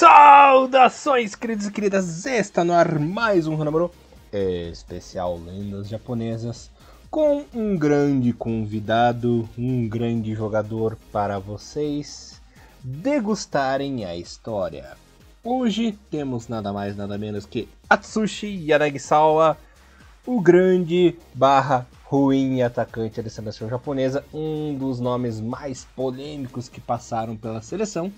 Saudações, queridos e queridas! Está no ar mais um Hanamaru especial Lendas Japonesas com um grande convidado, um grande jogador para vocês degustarem a história. Hoje temos nada mais nada menos que Atsushi Yanagisawa, o grande barra ruim atacante da seleção japonesa, um dos nomes mais polêmicos que passaram pela seleção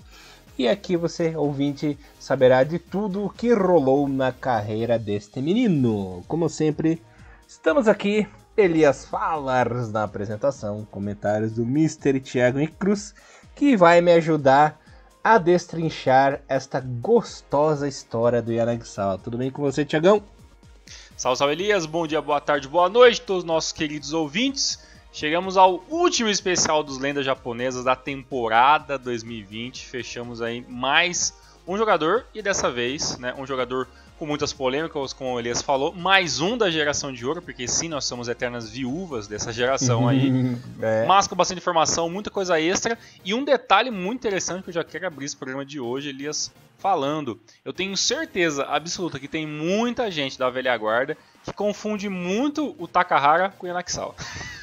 e aqui você, ouvinte, saberá de tudo o que rolou na carreira deste menino. Como sempre, estamos aqui, Elias Falars na apresentação, comentários do Mr. Thiago e Cruz, que vai me ajudar a destrinchar esta gostosa história do Yanagisawa. Tudo bem com você, Tiagão? Salve, salve Elias, bom dia, boa tarde, boa noite a todos os nossos queridos ouvintes. Chegamos ao último especial dos lendas japonesas da temporada 2020. Fechamos aí mais um jogador e dessa vez, né, um jogador com muitas polêmicas, como o Elias falou, mais um da geração de ouro, porque sim, nós somos eternas viúvas dessa geração aí. é. Mas com bastante informação, muita coisa extra e um detalhe muito interessante que eu já quero abrir esse programa de hoje, Elias falando. Eu tenho certeza absoluta que tem muita gente da velha guarda que confunde muito o Takahara com o Yanakisawa.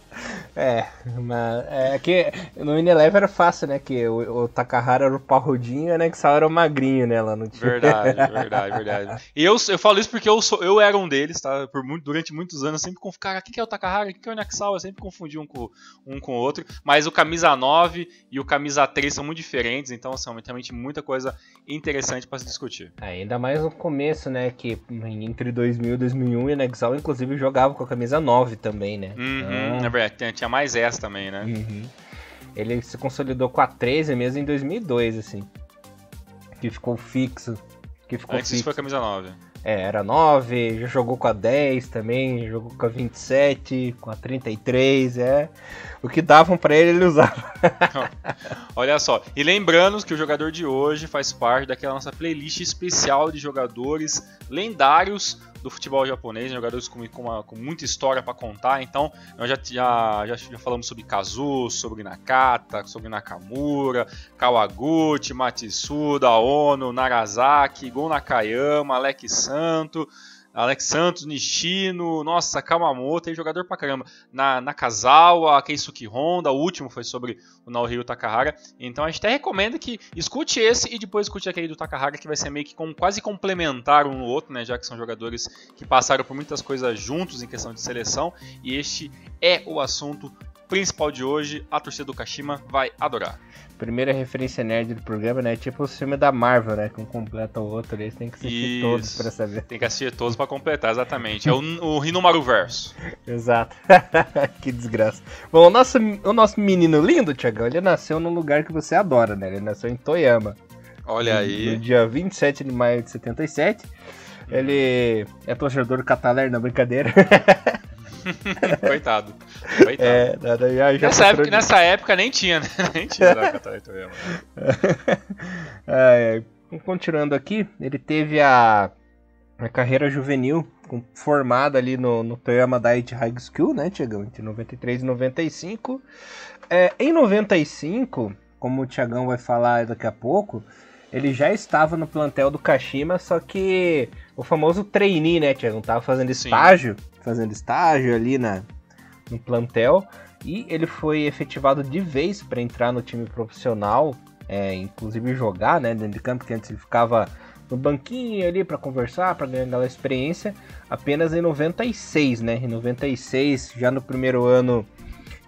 É, mas é que no Ineleven era fácil, né? Que o, o Takahara era o parrudinho né? Que só era o magrinho, né? Lá no time. Verdade, verdade, verdade. E eu, eu falo isso porque eu, sou, eu era um deles, tá? Por muito, durante muitos anos, eu sempre confundi, cara, o que é o Takahara, o que é o Naxal? Eu sempre confundi um com, um com o outro. Mas o camisa 9 e o camisa 3 são muito diferentes, então são realmente muita coisa interessante para se discutir. É, ainda mais no começo, né? Que entre 2000 e 2001, o Naxal, inclusive, jogava com a camisa 9 também, né? Uhum, então... é verdade, tinha mais essa também, né? Uhum. Ele se consolidou com a 13 mesmo em 2002, assim. Que ficou fixo. Que ficou Antes fixo. foi a camisa 9. É, era 9, já jogou com a 10 também, jogou com a 27, com a 33, é. O que davam para ele, ele usava. Olha só, e lembrando que o jogador de hoje faz parte daquela nossa playlist especial de jogadores lendários do futebol japonês, jogadores com, com, uma, com muita história para contar. Então, nós já, já, já, já, falamos sobre Kazu, sobre Nakata, sobre Nakamura, Kawaguchi, Matsuda, Ono, Narazaki, Gon Nakayama, Alex Santo. Alex Santos, Nishino, nossa, Kamamoto, tem jogador pra caramba. Na, Nakazawa, Keisuke Honda, o último foi sobre o Naohiro Takahara. Então a gente até recomenda que escute esse e depois escute aquele do Takahara, que vai ser meio que com, quase complementar um no outro, né? Já que são jogadores que passaram por muitas coisas juntos em questão de seleção. E este é o assunto principal de hoje. A torcida do Kashima vai adorar primeira referência nerd do programa, né? Tipo o filme da Marvel, né? Que um completa o outro, eles têm que assistir Isso. todos pra saber. Tem que assistir todos pra completar, exatamente. É o, o Rinomaru Verso. Exato. que desgraça. Bom, o nosso, o nosso menino lindo, Tiagão, ele nasceu num lugar que você adora, né? Ele nasceu em Toyama. Olha aí. No dia 27 de maio de 77. Ele é torcedor do Cataler, na brincadeira. Coitado. Coitado. É, nessa, época, de... nessa época nem tinha, né? Nem tinha é, continuando aqui, ele teve a, a carreira juvenil formada ali no, no Toyama Daiichi High School, né, Tiagão? Entre 93 e 95. É, em 95, como o Tiagão vai falar daqui a pouco, ele já estava no plantel do Kashima, só que o famoso trainee, né, Tiagão? Tava fazendo estágio. Sim fazendo estágio ali na, no plantel. E ele foi efetivado de vez para entrar no time profissional, é, inclusive jogar né, dentro de campo, que antes ele ficava no banquinho ali para conversar, para ganhar aquela experiência, apenas em 96, né? Em 96, já no primeiro ano,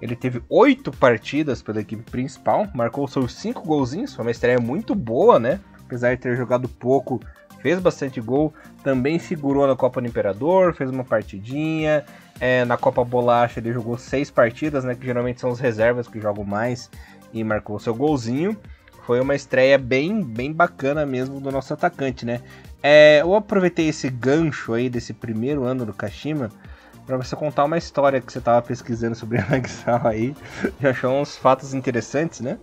ele teve oito partidas pela equipe principal, marcou seus cinco golzinhos, foi uma estreia muito boa, né? Apesar de ter jogado pouco, fez bastante gol, também figurou na Copa do Imperador, fez uma partidinha. É, na Copa Bolacha ele jogou seis partidas, né? Que geralmente são os reservas que jogam mais e marcou seu golzinho. Foi uma estreia bem, bem bacana mesmo do nosso atacante, né? É, eu aproveitei esse gancho aí desse primeiro ano do Kashima para você contar uma história que você estava pesquisando sobre a Nagsal aí. Já achou uns fatos interessantes, né?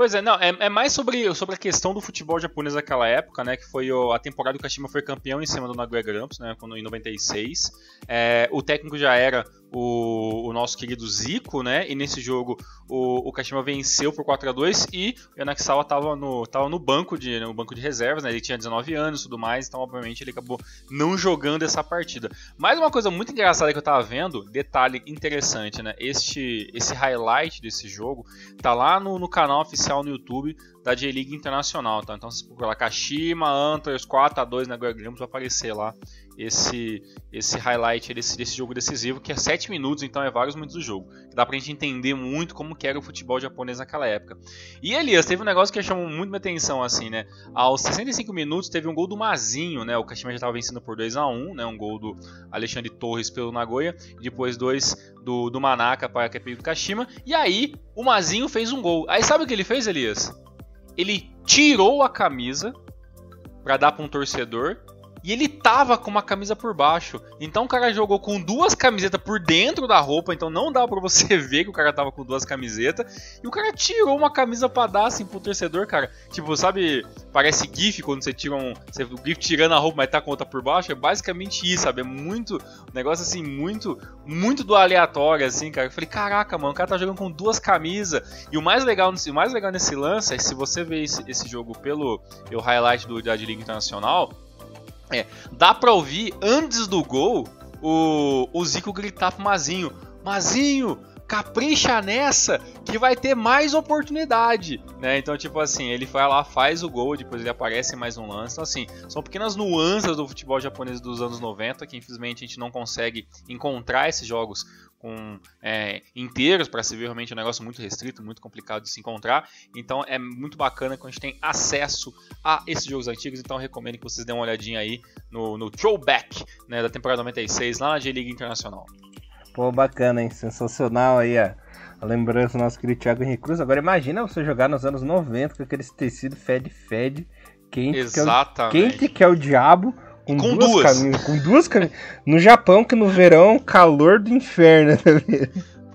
Pois é, não, é, é, mais sobre, sobre a questão do futebol japonês daquela época, né? Que foi o, a temporada que o Kashima foi campeão em cima do Nagoya Grampus, né? Quando, em 96. É, o técnico já era o, o nosso querido Zico, né? E nesse jogo o, o Kashima venceu por 4 a 2 e o Yanakisawa estava no, tava no banco de no banco de reservas, né? Ele tinha 19 anos e tudo mais, então obviamente ele acabou não jogando essa partida. Mas uma coisa muito engraçada que eu tava vendo, detalhe interessante, né? Este esse highlight desse jogo tá lá no, no canal oficial no YouTube da J-League Internacional, tá? Então se procurar Kashima, Antlers 4 a 2 na Greg vai aparecer lá esse esse highlight desse, desse jogo decisivo, que é 7 minutos, então é vários minutos do jogo. Dá pra gente entender muito como era o futebol japonês naquela época. E Elias, teve um negócio que chamou muito minha atenção, assim, né? Aos 65 minutos teve um gol do Mazinho, né? O Kashima já estava vencendo por 2 a 1 né? Um gol do Alexandre Torres pelo Nagoya, e depois dois do, do Manaka para a do Kashima. E aí, o Mazinho fez um gol. Aí sabe o que ele fez, Elias? Ele tirou a camisa para dar para um torcedor e ele tava com uma camisa por baixo. Então o cara jogou com duas camisetas por dentro da roupa, então não dá para você ver que o cara tava com duas camisetas. E o cara tirou uma camisa pra dar assim pro torcedor, cara. Tipo, sabe, parece GIF quando você tira um. Você, o GIF tirando a roupa, mas tá com outra por baixo. É basicamente isso, sabe? É muito. Um negócio assim, muito. Muito do aleatório, assim, cara. Eu falei, caraca, mano, o cara tá jogando com duas camisas. E o mais legal, o mais legal nesse lance é se você vê esse, esse jogo pelo o highlight do da Liga Internacional é, dá pra ouvir antes do gol o, o Zico gritar pro Mazinho: Mazinho, capricha nessa que vai ter mais oportunidade, né? Então, tipo assim, ele vai lá, faz o gol, depois ele aparece em mais um lance. Então, assim, são pequenas nuances do futebol japonês dos anos 90 que infelizmente a gente não consegue encontrar esses jogos com é, inteiros para se ver realmente um negócio muito restrito, muito complicado de se encontrar. Então é muito bacana quando a gente tem acesso a esses jogos antigos. Então recomendo que vocês dêem uma olhadinha aí no, no throwback né, da temporada 96 lá na J-League Internacional. Pô, bacana, hein? Sensacional aí a, a lembrança do nosso querido Thiago Henrique Cruz. Agora imagina você jogar nos anos 90 com aquele tecido fed-fed, quente, Exatamente. Que é o, quente que é o diabo com, com duas, duas. Camisas, com duas camisas. No Japão, que no verão, calor do inferno. Tá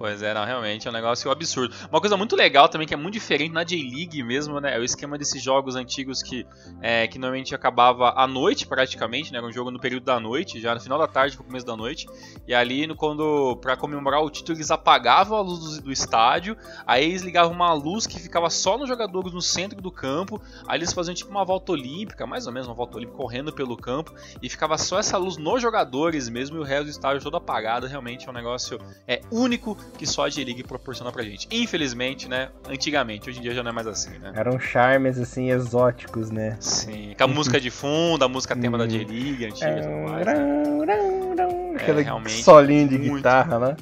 Pois é, não, realmente é um negócio absurdo. Uma coisa muito legal também, que é muito diferente na J-League mesmo, né? É o esquema desses jogos antigos que, é, que normalmente acabava à noite, praticamente, né? Era um jogo no período da noite, já no final da tarde pro começo da noite. E ali, no, quando para comemorar o título, eles apagavam a luz do, do, estádio, aí eles ligavam uma luz que ficava só nos jogadores no centro do campo. Aí eles faziam tipo uma volta olímpica, mais ou menos uma volta olímpica correndo pelo campo, e ficava só essa luz nos jogadores mesmo, e o resto do estádio todo apagado. Realmente é um negócio é único que só a J-League proporciona pra gente. Infelizmente, né? Antigamente, hoje em dia já não é mais assim, né? Eram charmes, assim, exóticos, né? Sim, com a música de fundo, a música tema da J-League antiga e tudo mais. Né? É, solinho de muito, guitarra, né?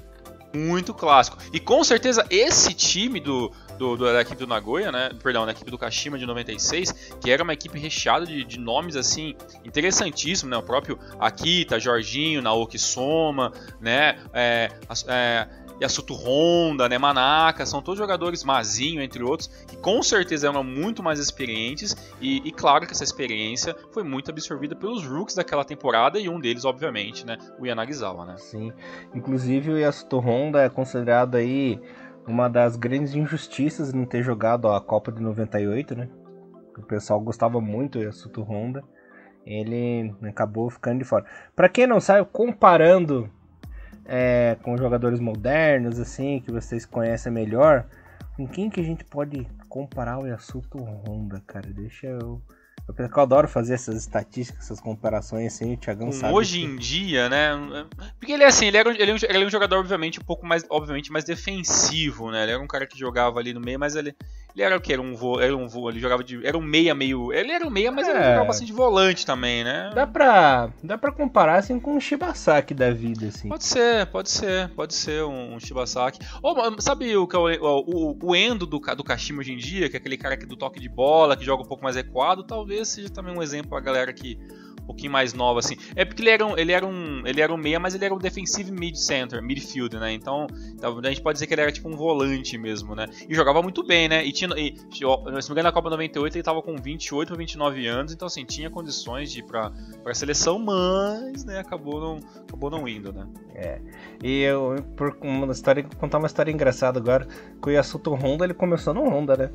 Muito clássico. E com certeza esse time do, do, do, da equipe do Nagoya, né? Perdão, da equipe do Kashima de 96, que era uma equipe recheada de, de nomes assim interessantíssimos, né? O próprio Akita, Jorginho, Naoki Soma, né? É, é, Yasuto Honda, né, Manaka, são todos jogadores, Mazinho, entre outros, que com certeza eram muito mais experientes e, e, claro que essa experiência foi muito absorvida pelos rooks daquela temporada e um deles, obviamente, né, o Yanagisawa, né. Sim, inclusive o Yasuto Honda é considerado aí uma das grandes injustiças não ter jogado a Copa de 98, né, o pessoal gostava muito do Yasuto Honda, ele acabou ficando de fora. Para quem não sabe, comparando é, com jogadores modernos, assim, que vocês conhecem melhor, com quem que a gente pode comparar o Yasuto Honda, cara? Deixa eu eu, adoro fazer essas estatísticas, essas comparações assim, o Thiagão sabe. Hoje que... em dia, né? Porque ele é assim, ele era, ele, é um, ele é um jogador, obviamente, um pouco mais, obviamente, mais defensivo, né? Ele era um cara que jogava ali no meio, mas ele, ele era o que? Era um voo, era um voo, ele jogava de. Era um meia meio. Ele era um meia, mas é, ele jogava bastante de volante também, né? Dá pra. Dá pra comparar assim com o Shibasaki da vida, assim. Pode ser, pode ser, pode ser um, um Shibasaki. Ou, sabe o que é o, o, o Endo do, do Kashima hoje em dia, que é aquele cara que do toque de bola, que joga um pouco mais equado, talvez talvez seja também um exemplo pra galera que um pouquinho mais nova assim. É porque ele era um, ele era um, ele era um meia, mas ele era um defensive mid center, midfield, né? Então, a gente pode dizer que ele era tipo um volante mesmo, né? E jogava muito bem, né? E tinha e, se não me engano na Copa 98 ele tava com 28 ou 29 anos, então assim, tinha condições de ir para seleção, mas, né, acabou não acabou não indo, né? É. E eu por uma história contar uma história engraçada agora, com o Yasuto Honda, ele começou no Honda, né?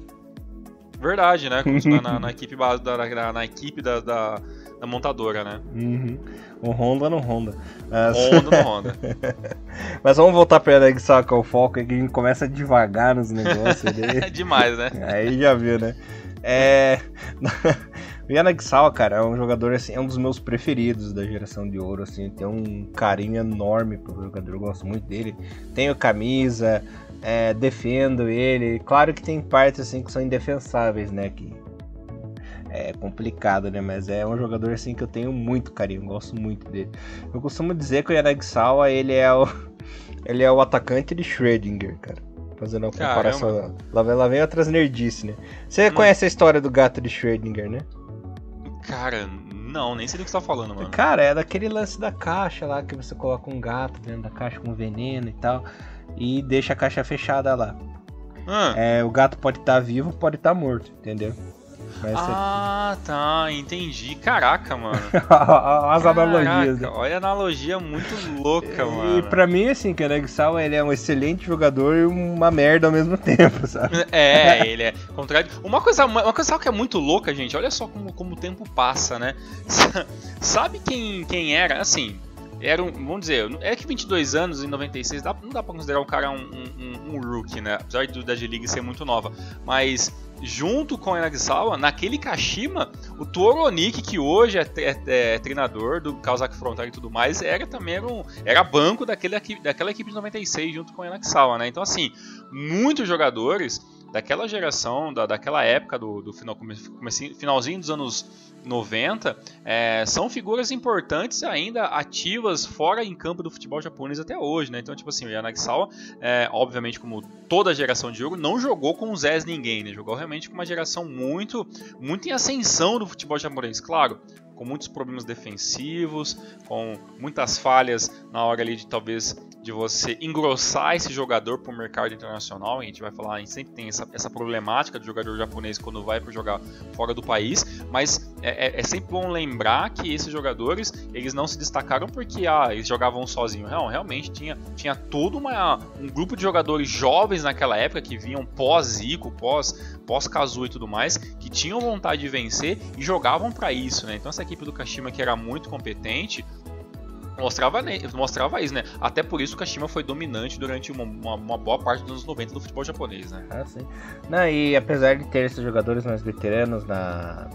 Verdade, né? Na, na, na, equipe base da, na, na, equipe da, da, da montadora, né? Uhum. O Honda no Honda. Mas... Honda no Honda. Mas vamos voltar pra Yanagsawa com o foco, que a gente começa devagar nos negócios. é demais, né? Aí já viu, né? É... o Yanagsawa, cara, é um jogador, assim, é um dos meus preferidos da geração de ouro, assim, tem um carinho enorme pro jogador, eu gosto muito dele. Tenho camisa, é, defendo ele. Claro que tem partes, assim, que são indefensáveis, né, que é complicado, né? Mas é um jogador assim que eu tenho muito carinho, gosto muito dele. Eu costumo dizer que o Yanagisawa, ele é o ele é o atacante de Schrödinger, cara. Fazendo uma comparação. Lá vem, lá vem outras nerdices, né? Você hum. conhece a história do gato de Schrödinger, né? Cara, não, nem sei do que você tá falando, mano. Cara, é daquele lance da caixa lá que você coloca um gato dentro da caixa com veneno e tal. E deixa a caixa fechada lá. Hum. É, o gato pode estar tá vivo, pode estar tá morto, entendeu? ah, tá, entendi. Caraca, mano. As Caraca, analogias. Né? Olha a analogia muito louca, mano. E pra mim, assim, que o Negsal, ele é um excelente jogador e uma merda ao mesmo tempo, sabe? É, ele é contrário. Uma coisa, uma coisa que é muito louca, gente, olha só como, como o tempo passa, né? Sabe quem, quem era, assim, era um, vamos dizer, é que 22 anos em 96 dá, não dá pra considerar o cara um, um, um rookie, né? Apesar de da G-League ser muito nova. Mas junto com o Yanagisawa, naquele Kashima, o Toronik, que hoje é, é, é, treinador do Kawasaki Frontier e tudo mais, era também era, um, era banco daquele, daquela equipe de 96 junto com o Yanagisawa, né? Então, assim, muitos jogadores daquela geração, da, daquela época do, do final, finalzinho dos anos 90, é, são figuras importantes ainda ativas fora em campo do futebol japonês até hoje, né? Então, tipo assim, o Yanagisawa, é, obviamente, como toda geração de ouro, não jogou com os Zés ninguém, né? Jogou realmente com uma geração muito, muito em ascensão do futebol japonês, claro com muitos problemas defensivos, com muitas falhas na hora ali de talvez de você engrossar esse jogador para o mercado internacional. A gente vai falar, a gente sempre tem essa, essa problemática do jogador japonês quando vai para jogar fora do país, mas é, é, é, sempre bom lembrar que esses jogadores eles não se destacaram porque ah, eles jogavam sozinhos. Não, realmente tinha, tinha todo uma, um grupo de jogadores jovens naquela época que vinham pós-Zico, pós, pós-Kazu e tudo mais, que tinham vontade de vencer e jogavam para isso. Né? Então essa equipe do Kashima que era muito competente mostrava, mostrava isso, né? Até por isso o Kashima foi dominante durante uma, uma, uma, boa parte dos anos 90 do futebol japonês, né? Ah, sim. Não, e apesar de ter esses jogadores mais veteranos na,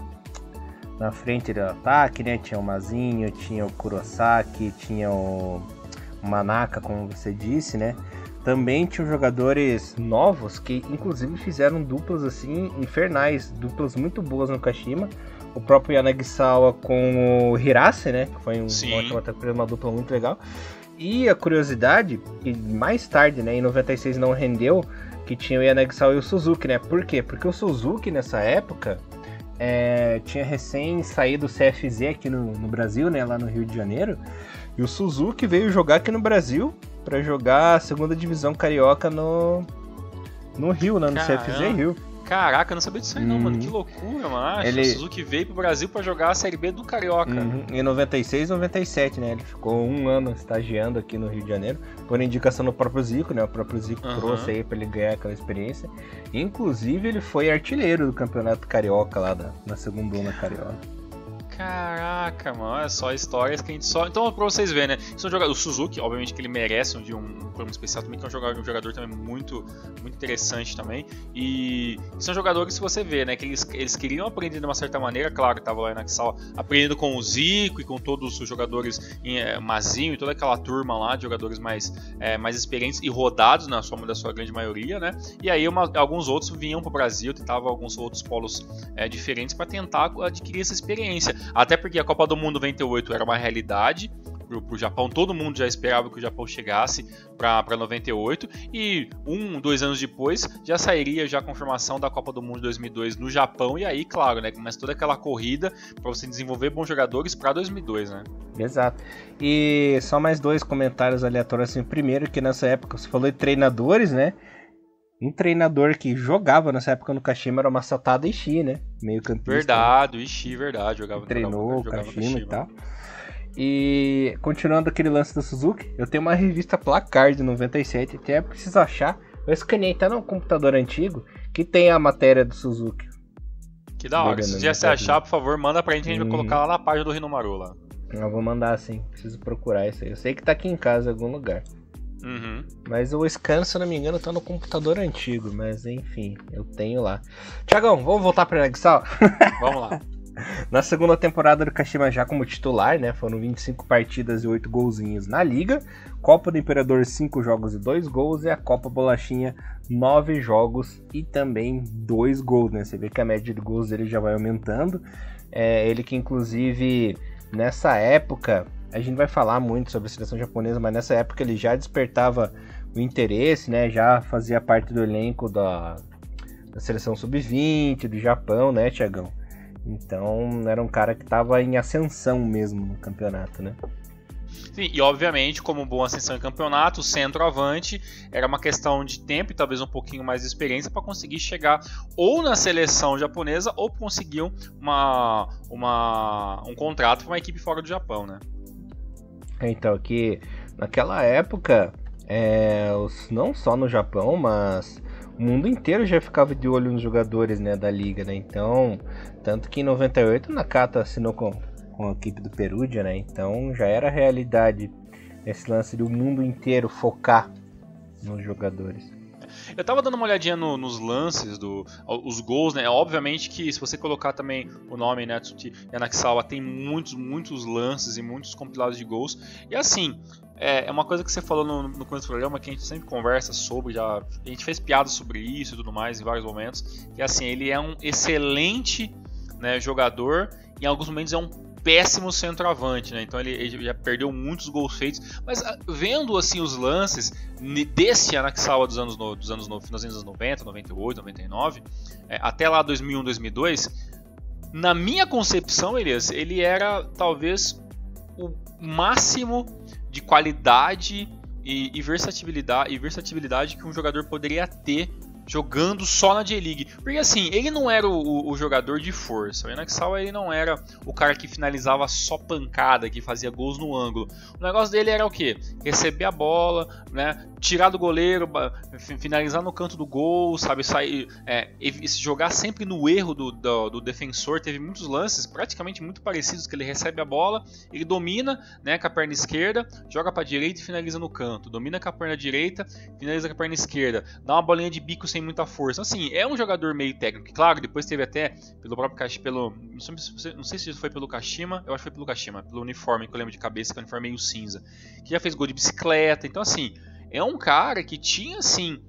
na frente do ataque, né? Tinha o Mazinho, tinha o Kurosaki, tinha o Manaka, como você disse, né? Também tinham jogadores novos que inclusive fizeram duplas assim infernais, duplas muito boas no Kashima o próprio Yanagisawa com o Hirase, né? Que foi um, uma, uma dupla muito legal. E a curiosidade, que mais tarde, né, em 96 não rendeu, que tinha o Yanagisawa e o Suzuki, né? Por quê? Porque o Suzuki nessa época é, tinha recém saído o CFZ aqui no, no, Brasil, né? Lá no Rio de Janeiro. E o Suzuki veio jogar aqui no Brasil para jogar a segunda divisão carioca no, no Rio, né? No Caramba. CFZ Rio. Caraca, eu não sabia disso aí não, mano. Que uhum. loucura, mano. Ele... O Suzuki veio pro Brasil para jogar a Série B do Carioca. Uhum. Em 96 97, né? Ele ficou um ano estagiando aqui no Rio de Janeiro, por indicação do próprio Zico, né? O próprio Zico uhum. trouxe aí pra ele ganhar aquela experiência. Inclusive, ele foi artilheiro do Campeonato Carioca lá da, na segunda onda Carioca. Caraca, mano, é só histórias que a gente só. Então, pra vocês verem, né? São jogadores. O Suzuki, obviamente, que ele merece um, um, um programa especial também, que é um jogador, um jogador também muito, muito interessante também. E são jogadores que você vê, né? Que eles, eles queriam aprender de uma certa maneira, claro, tava lá na sala aprendendo com o Zico e com todos os jogadores em é, Mazinho e toda aquela turma lá de jogadores mais, é, mais experientes e rodados na sua, da sua grande maioria, né? E aí uma, alguns outros vinham pro Brasil, tentavam alguns outros polos é, diferentes para tentar adquirir essa experiência. Até porque a Copa do Mundo 98 era uma realidade para o Japão, todo mundo já esperava que o Japão chegasse para 98 e um, dois anos depois já sairia já a confirmação da Copa do Mundo 2002 no Japão e aí, claro, né, começa toda aquela corrida para você desenvolver bons jogadores para 2002, né? Exato. E só mais dois comentários aleatórios assim. Primeiro que nessa época você falou de treinadores, né? Um treinador que jogava nessa época no Kashima era o Masatada Ishii, né? Meio campista. Verdade, o Ishii, verdade. Jogava, treinou jogava, jogava Kashima, e tal. E continuando aquele lance do Suzuki, eu tenho uma revista Placar de 97, até preciso achar. Eu escaneei, tá no computador antigo, que tem a matéria do Suzuki. Que da hora. Se você achar, por favor, manda pra gente, a gente vai colocar lá na página do Rinomaru lá. Eu vou mandar sim, preciso procurar isso aí. Eu sei que tá aqui em casa em algum lugar. Uhum. Mas o scan, se eu não me engano, tá no computador antigo. Mas enfim, eu tenho lá. Tiagão, vamos voltar pra Nexal? Vamos lá. Na segunda temporada do Kashima já como titular, né? Foram 25 partidas e 8 golzinhos na liga. Copa do Imperador, 5 jogos e 2 gols. E a Copa Bolachinha, 9 jogos e também 2 gols, né? Você vê que a média de gols dele já vai aumentando. É, ele que inclusive nessa época a gente vai falar muito sobre a seleção japonesa, mas nessa época ele já despertava o interesse, né? Já fazia parte do elenco da, da seleção sub-20 do Japão, né, Tiagão? Então era um cara que estava em ascensão mesmo no campeonato, né? Sim, e obviamente, como boa ascensão em campeonato, centroavante era uma questão de tempo e talvez um pouquinho mais de experiência para conseguir chegar ou na seleção japonesa ou conseguir uma, uma, um contrato para uma equipe fora do Japão, né? Então, que naquela época, é, não só no Japão, mas o mundo inteiro já ficava de olho nos jogadores né, da liga, né? Então, tanto que em 98 o Nakata assinou com, com a equipe do Perugia, né? Então já era realidade esse lance do mundo inteiro focar nos jogadores. Eu tava dando uma olhadinha no, nos lances, do, os gols, né? Obviamente que se você colocar também o nome né, Yanakisawa, tem muitos, muitos lances e muitos compilados de gols. E assim, é, é uma coisa que você falou no, no começo do programa que a gente sempre conversa sobre, já, a gente fez piadas sobre isso e tudo mais em vários momentos. Que assim, ele é um excelente né, jogador, em alguns momentos é um péssimo centroavante, né? Então ele, ele, já perdeu muitos gols feitos. Mas ah, vendo assim os lances desse Anaxawa dos anos, dos anos, dos anos 90, 98, 99, é, até lá 2001, 2002, na minha concepção, Elias, ele era talvez o máximo de qualidade e, e versatilidade, e versatilidade que um jogador poderia ter jogando só na J-League. Porque assim, ele não era o, o, jogador de força. O Enaxawa ele não era o cara que finalizava só pancada, que fazia gols no ângulo. O negócio dele era o quê? Receber a bola, né? Tirar do goleiro, finalizar no canto do gol, sabe? Sair, é, jogar sempre no erro do, do, do, defensor. Teve muitos lances praticamente muito parecidos que ele recebe a bola, ele domina, né, com a perna esquerda, joga para direita e finaliza no canto. Domina com a perna direita, finaliza com a perna esquerda. Dá uma bolinha de bico sem muita força. Assim, é um jogador meio técnico. Claro, depois teve até pelo próprio pelo não sei se foi pelo Kashima, eu acho que foi pelo Kashima, pelo uniforme que eu lembro de cabeça, que é o uniforme meio cinza, que já fez gol de bicicleta. Então assim, é um cara que tinha assim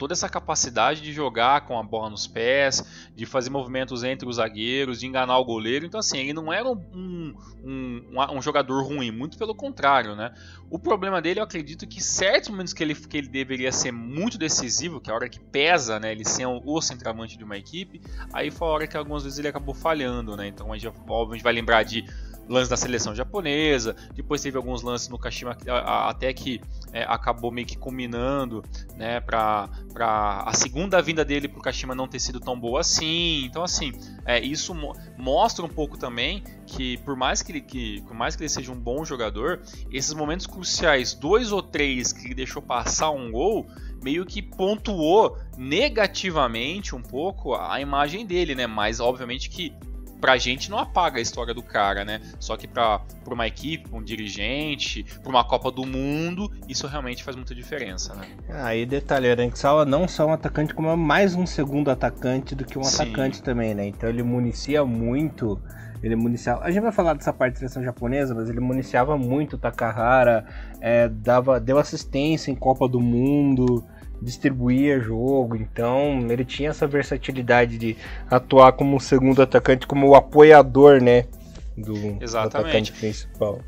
toda essa capacidade de jogar com a bola nos pés, de fazer movimentos entre os zagueiros, de enganar o goleiro. Então, assim, ele não era um, um, um, um jogador ruim, muito pelo contrário, né? O problema dele, eu acredito que certos momentos que ele, que ele deveria ser muito decisivo, que é a hora que pesa, né? Ele ser o centroavante de uma equipe, aí foi a hora que algumas vezes ele acabou falhando, né? Então a gente, a gente vai lembrar de lance da seleção japonesa, depois teve alguns lances no Kashima até que é, acabou meio que combinando né, para a segunda vinda dele para o Kashima não ter sido tão boa assim. Então, assim, é, isso mo mostra um pouco também que por mais que, ele, que, por mais que ele seja um bom jogador, esses momentos cruciais, dois ou três que ele deixou passar um gol, meio que pontuou negativamente um pouco a imagem dele, né? Mas obviamente que pra gente não apaga a história do cara, né? Só que pra, pra uma equipe, pra um dirigente, pra uma Copa do Mundo, isso realmente faz muita diferença, né? Aí, detalhe, o Aranxala não só um atacante, como é mais um segundo atacante do que um Sim. atacante também, né? Então ele municia muito. Ele municiava. A gente vai falar dessa parte da seleção japonesa, mas ele municiava muito o Takahara, é, dava, deu assistência em Copa do Mundo distribuía jogo, então ele tinha essa versatilidade de atuar como segundo atacante, como o apoiador, né, do, do atacante principal.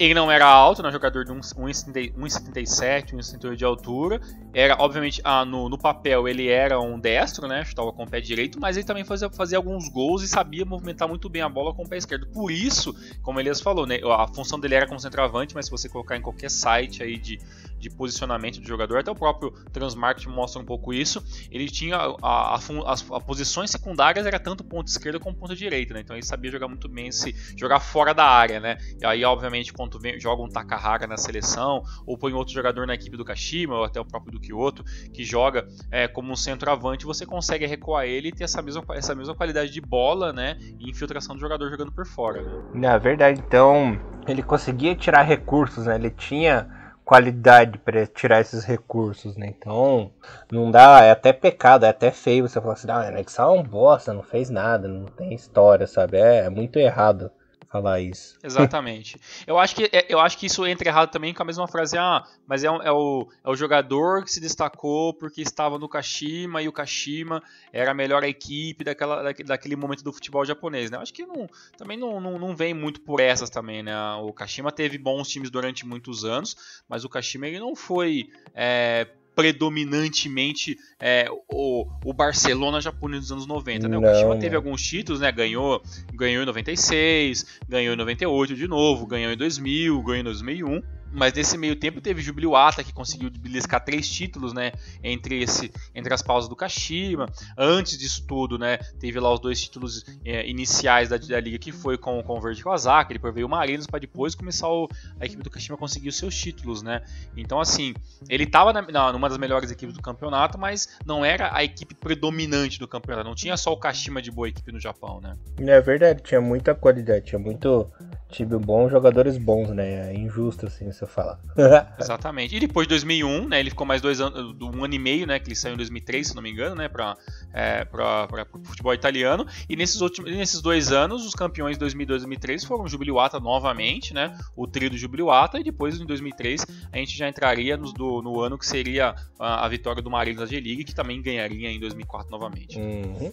Ele não era alto, era jogador de 1,77, 1,78 de altura. Era, obviamente, ah, no, no, papel ele era um destro, né? Chutava com o pé direito, mas ele também fazia, fazia alguns gols e sabia movimentar muito bem a bola com o pé esquerdo. Por isso, como Elias falou, né? A função dele era como centroavante, mas se você colocar em qualquer site aí de, de posicionamento do jogador, até o próprio Transmarket mostra um pouco isso. Ele tinha a, a, as, as, posições secundárias era tanto ponto esquerdo como ponto direito, né? Então ele sabia jogar muito bem se jogar fora da área, né? E aí, obviamente, quando vem, joga um Takahara na seleção, ou põe outro jogador na equipe do Kashima, ou até o próprio do Kyoto, que joga é, como um centroavante, você consegue recuar ele e ter essa mesma, essa mesma qualidade de bola, né? E infiltração do jogador jogando por fora. Né? É verdade. Então, ele conseguia tirar recursos, né? Ele tinha qualidade para tirar esses recursos, né? Então, não dá, é até pecado, é até feio você falar assim, ah, Nexal é um bosta, não fez nada, não tem história, sabe? É, é muito errado falar isso. Exatamente. eu acho que é, eu acho que isso entra errado também com a mesma frase, ah, mas é, é, o, é o jogador que se destacou porque estava no Kashima e o Kashima era a melhor equipe daquela, daquele momento do futebol japonês, né? Eu acho que não, também não, não, não vem muito por essas também, né? O Kashima teve bons times durante muitos anos, mas o Kashima ele não foi é, predominantemente é, o, o, Barcelona japonês dos anos 90, né? O Kashima teve alguns títulos, né? Ganhou, ganhou em 96, ganhou em 98 de novo, ganhou em 2000, ganhou em 2001 mas nesse meio tempo teve Jubiluata que conseguiu beliscar três títulos, né? Entre, esse, entre as pausas do Kashima. Antes disso tudo, né? Teve lá os dois títulos é, iniciais da, da, liga que foi com, com o Verde Kawasaki. Depois veio o Marinos para depois começar o, a equipe do Kashima conseguir os seus títulos, né? Então, assim, ele estava numa das melhores equipes do campeonato, mas não era a equipe predominante do campeonato. Não tinha só o Kashima de boa equipe no Japão, né? É verdade, tinha muita qualidade, tinha muito time bom, jogadores bons, né? É injusto, assim, você fala. Exatamente. E depois de 2001, né? Ele ficou mais dois anos, um ano e meio, né? Que ele saiu em 2003, se não me engano, né? Para é, para futebol italiano. E nesses, últimos, nesses dois anos, os campeões de 2002 e 2003 foram o Jubiluata novamente, né? O trio do Jubiluata. E depois, em 2003, a gente já entraria no, do, no ano que seria a, a vitória do Marinho da G-League, que também ganharia em 2004 novamente. Uhum.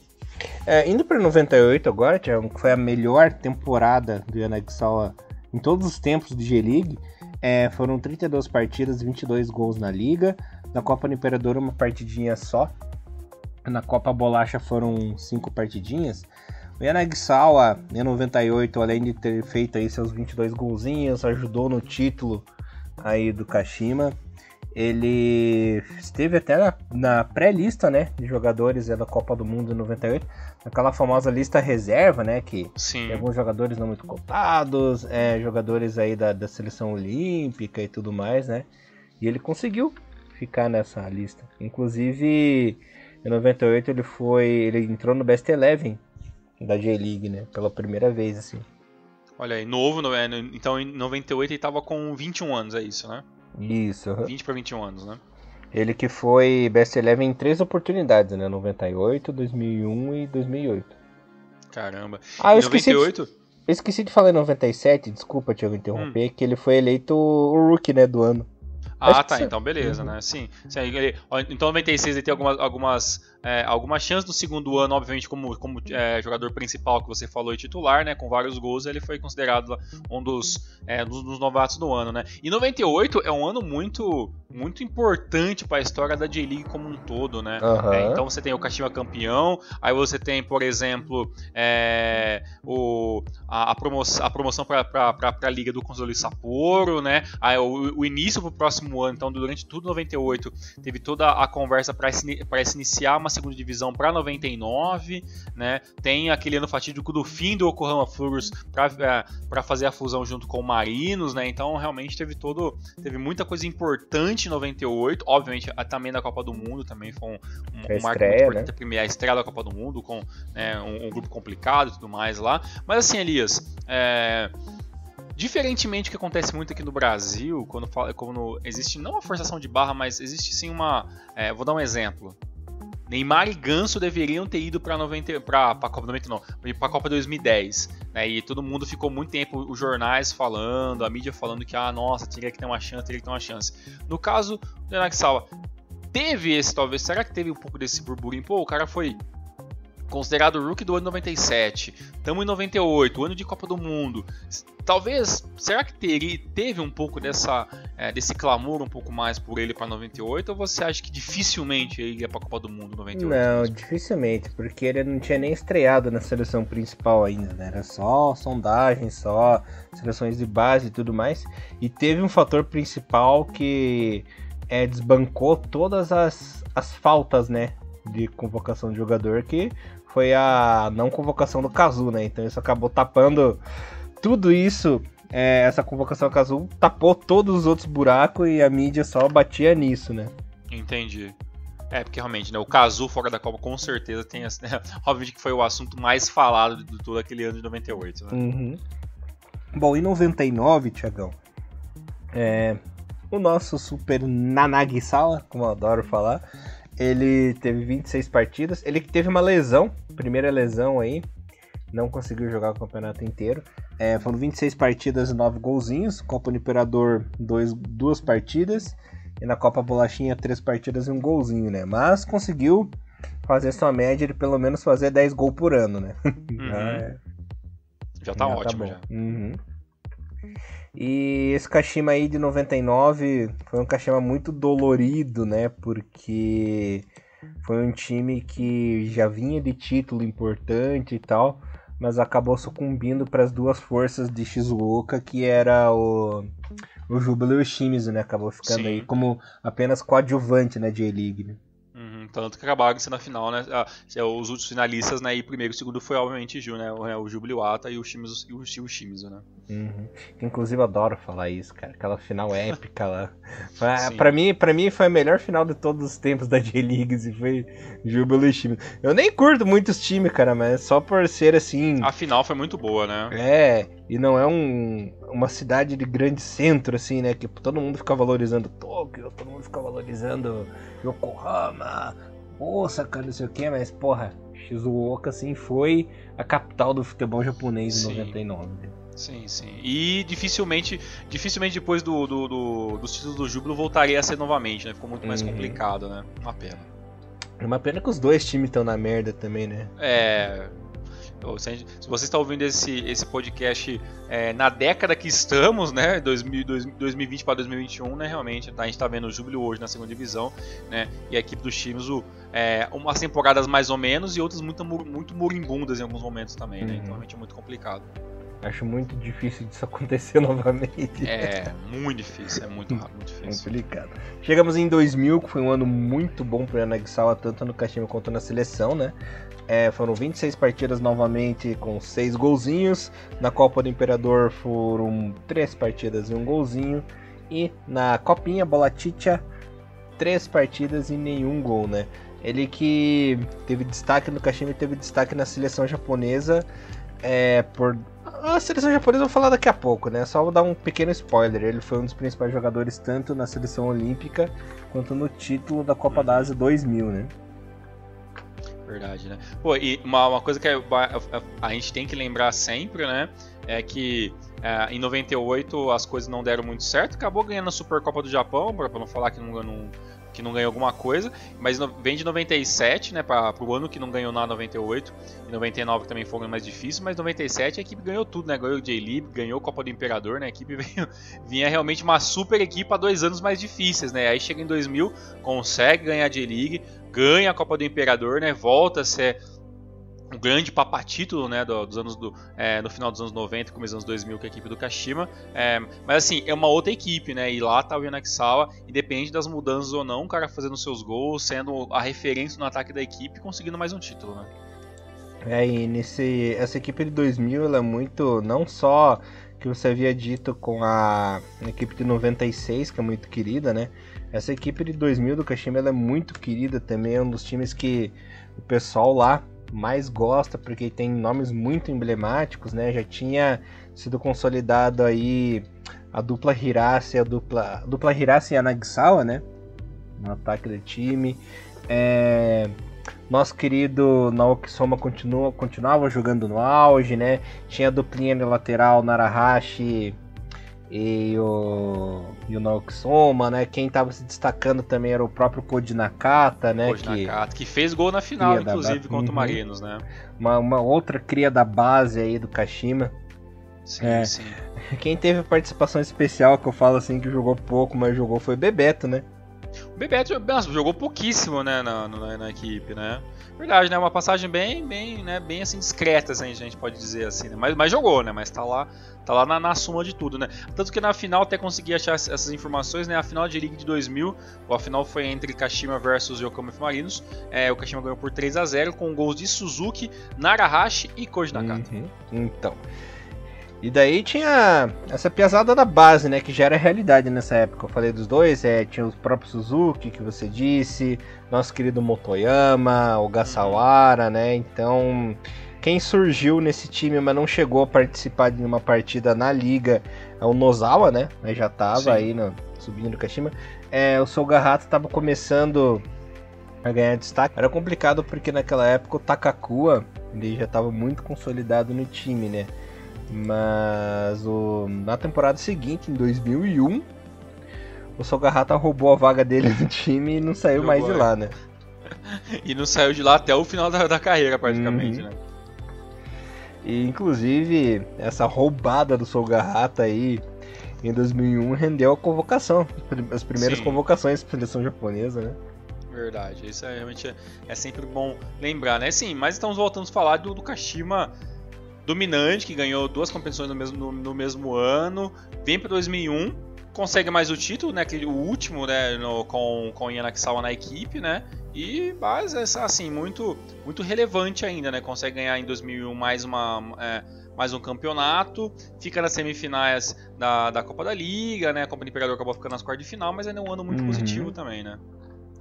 É, indo para 98 agora, que foi a melhor temporada do Yanagisawa em todos os tempos de G-League. É, foram 32 partidas, 22 gols na liga. Na Copa do Imperador, uma partidinha só. Na Copa Bolacha foram 5 partidinhas. O Yanagisawa, em 98, além de ter feito aí seus 22 golzinhos, ajudou no título aí do Kashima. Ele esteve até na, na pré-lista, né, de jogadores é, da Copa do Mundo 98, naquela famosa lista reserva, né, que Sim. tem alguns jogadores não muito cotados, é, jogadores aí da, da seleção olímpica e tudo mais, né, e ele conseguiu ficar nessa lista. Inclusive, em 98 ele foi, ele entrou no Best Eleven da J-League, né, pela primeira vez, assim. Olha aí, novo, é, então em 98 ele tava com 21 anos, é isso, né? Isso. 20 para 21 anos, né? Ele que foi Best Eleven em três oportunidades, né? 98, 2001 e 2008. Caramba. Ah, eu esqueci 98? De, eu esqueci de falar em 97, desculpa, Tiago, interromper, hum. que ele foi eleito o Rookie, né, do ano. Ah, tá, então beleza, uhum. né? Sim. sim ele, então 96 ele tem algumas, algumas é, alguma chance no segundo ano, obviamente, como, como é, jogador principal que você falou e titular, né? Com vários gols, ele foi considerado um dos, é, dos, dos, novatos do ano, né? E 98 é um ano muito muito importante para a história da J-League como um todo, né? Uhum. então você tem o Kashima campeão, aí você tem, por exemplo, é, o, a, a, promoção, a promoção para a Liga do Console Sapporo, né? Aí, o, o início para o próximo ano, então durante tudo 98 teve toda a conversa para iniciar uma segunda divisão para 99, né? Tem aquele ano fatídico do fim do Yokohama Flowers para é, fazer a fusão junto com o Marinos, né? Então realmente teve todo teve muita coisa importante em 98, obviamente também da Copa do Mundo também foi um, um, um marco muito importante, né? a primeira estreia da Copa do Mundo com né, um, um, grupo complicado e tudo mais lá. Mas assim, Elias, é, Diferentemente do que acontece muito aqui no Brasil, quando, fala, quando existe não uma forçação de barra, mas existe sim uma. É, vou dar um exemplo. Neymar e Ganso deveriam ter ido para a Copa 90 não, para a Copa 2010, né? E todo mundo ficou muito tempo os jornais falando, a mídia falando que ah, nossa, teria que ter uma chance, teria que ter uma chance. No caso do Salva, teve esse talvez, será que teve um pouco desse burburinho? Pô, o cara foi considerado o rookie do ano 97, estamos em 98, ano de Copa do Mundo. Talvez, será que teria, teve um pouco dessa, é, desse clamor um pouco mais por ele para 98 ou você acha que dificilmente ele ia para a Copa do Mundo 98? Não, dificilmente, porque ele não tinha nem estreado na seleção principal ainda, né? Era só sondagem, só seleções de base e tudo mais. E teve um fator principal que é, desbancou todas as, as faltas, né? De convocação de jogador que foi a não convocação do Cazu, né? Então isso acabou tapando tudo isso. É, essa convocação do Cazu tapou todos os outros buracos e a mídia só batia nisso, né? Entendi. É, porque realmente, né, o Cazu fora da Copa com certeza tem. Né, obviamente que foi o assunto mais falado de todo aquele ano de 98. Né? Uhum. Bom, em 99, Tiagão, é, o nosso super Nanagisawa, como eu adoro falar, ele teve 26 partidas. Ele teve uma lesão, primeira lesão aí. Não conseguiu jogar o campeonato inteiro. É, foram 26 partidas e 9 golzinhos. Copa do Imperador, dois, duas partidas. E na Copa Bolachinha, três partidas e um golzinho, né? Mas conseguiu fazer sua média de pelo menos fazer 10 gols por ano, né? Uhum. é, já tá já tá ótimo, tá já. Uhum. E esse Kashima aí de 99 foi um Kashima muito dolorido, né? Porque foi um time que já vinha de título importante e tal, mas acabou sucumbindo para as duas forças de Shizuoka, que era o, o Júbilo e o Shimizu, né? Acabou ficando Sim. aí como apenas coadjuvante, né, de E-League, né? Uhum, tanto que acabaram sendo a final, né? Ah, os últimos finalistas, né? E primeiro e segundo foi, obviamente, Ju, né? O, é, o Jubiliwata e o Shimizu, e o, o Shimizu né? Uhum. Inclusive, adoro falar isso, cara. Aquela final épica lá. pra, pra, mim, pra mim, foi a melhor final de todos os tempos da J-League. E foi Júbilo e Shimizu. Eu nem curto muitos times, cara, mas só por ser assim. A final foi muito boa, né? É, e não é um, uma cidade de grande centro, assim, né? Que todo mundo fica valorizando Tóquio, todo mundo fica valorizando Yokohama, Osaka, não sei o que, mas porra, Shizuoka, assim, foi a capital do futebol japonês em 99. Sim, sim. E dificilmente, dificilmente depois do, do, do, dos títulos do Júbilo voltaria a ser novamente, né? Ficou muito mais uhum. complicado, né? Uma pena. É uma pena que os dois times estão na merda também, né? É, se, você está ouvindo esse, esse podcast é, na década que estamos, né, 2000, 2020 para 2021, né, realmente, tá, a gente está vendo o Júbilo hoje na segunda divisão, né, e a equipe dos times, o, é, umas temporadas mais ou menos e outras muito, muito moribundas em alguns momentos também, né, uhum. então realmente é muito complicado. Acho muito difícil disso acontecer novamente. É, muito difícil, é muito rápido, muito difícil. Complicado. Chegamos em 2000, que foi um ano muito bom para o Yanagisawa, tanto no Kashima quanto na seleção, né? É, foram 26 partidas novamente com 6 golzinhos. Na Copa do Imperador foram 3 partidas e um golzinho. E na Copinha Bolaticha, 3 partidas e nenhum gol, né? Ele que teve destaque no Kashima teve destaque na seleção japonesa é, por a seleção japonesa eu vou falar daqui a pouco, né? Só vou dar um pequeno spoiler. Ele foi um dos principais jogadores tanto na seleção olímpica quanto no título da Copa da Ásia 2000, né? Verdade, né? Pô, e uma, uma coisa que a, a, a, gente tem que lembrar sempre, né? É que é, em 98 as coisas não deram muito certo. Acabou ganhando a Supercopa do Japão, pra não falar que não, não, que não ganhou alguma coisa. Mas no, vem de 97, né? Pra, pro ano que não ganhou nada 98. E 99 também foi mais difícil. Mas 97 a equipe ganhou tudo, né? Ganhou o J-League, ganhou a Copa do Imperador, né? A equipe veio, vinha realmente uma super equipe a dois anos mais difíceis, né? Aí chega em 2000, consegue ganhar a J-League ganha a Copa do Imperador, né? Volta a ser um grande papatítulo, né, dos anos do, é, no final dos anos 90 e começo dos anos 2000 com a equipe do Kashima, é, mas assim, é uma outra equipe, né, e lá tá o Yanagisawa, independente das mudanças ou não, o cara fazendo seus gols, sendo a referência no ataque da equipe conseguindo mais um título, né. É, e nesse, essa equipe de 2000, ela é muito, não só que você havia dito com a, equipe de 96, que é muito querida, né, essa equipe de 2000 do Kashima é muito querida também, é um dos times que o pessoal lá mais gosta porque tem nomes muito emblemáticos, né? Já tinha sido consolidado aí a dupla Hirase, a dupla, a dupla Hirase e a Nagisawa, né? No ataque do time. É, nosso querido Naoki Soma continua, continuava jogando no auge, né? Tinha a duplinha de lateral Narahashi e o, e o Naoki Soma, né? Quem tava se destacando também era o próprio Koji Nakata, né? Koji Nakata, que, que fez gol na final, inclusive, da... contra uhum. o Marinos, né? Uma, uma, outra cria da base aí do Kashima. Sim, é, sim. Quem teve participação especial, que eu falo assim, que jogou pouco, mas jogou, foi o Bebeto, né? O Bebeto jogou pouquíssimo, né, na, na, na equipe, né? Verdade, né? Uma passagem bem, bem, né? Bem assim, discreta, assim, a gente pode dizer assim, né? Mas, mas jogou, né? Mas tá lá, tá lá na, na, suma de tudo, né? Tanto que na final até consegui achar essas informações, né? A final de League de 2000, a final foi entre Kashima versus Yokohama Marinos. É, o Kashima ganhou por 3 a 0 com gols de Suzuki, Narahashi e Koji Nakata. Uhum. Então. E daí tinha essa piazada da base, né? Que já era realidade nessa época. Eu falei dos dois, é, tinha o próprio Suzuki, que você disse, nosso querido Motoyama, o Gasawara, né? Então, quem surgiu nesse time, mas não chegou a participar de uma partida na liga, é o Nozawa, né? Mas já tava Sim. aí no, subindo do Kashima. É, o Sogahata estava começando a ganhar destaque. Era complicado porque naquela época o Takakua ele já estava muito consolidado no time, né? Mas o, na temporada seguinte, em 2001, o Sogahata roubou a vaga dele no time e não saiu mais de lá, né? e não saiu de lá até o final da, da carreira, praticamente, uhum. né? E inclusive, essa roubada do Sogahata aí em 2001 rendeu a convocação, as primeiras Sim. convocações para a seleção japonesa, né? Verdade, isso é, realmente é, é, sempre bom lembrar, né? Sim, mas estamos voltando a falar do, do Kashima dominante, que ganhou duas competições no mesmo, no, no mesmo ano, vem para 2001, consegue mais o título, né, aquele, o último, né, no, com, com Yanakisawa na equipe, né, e mas assim, muito, muito relevante ainda, né, consegue ganhar em 2001 mais uma... É, mais um campeonato, fica nas semifinais da, da Copa da Liga, né? A Copa do Imperador acabou ficando nas quartas de final, mas ainda é um ano muito uhum. positivo também, né?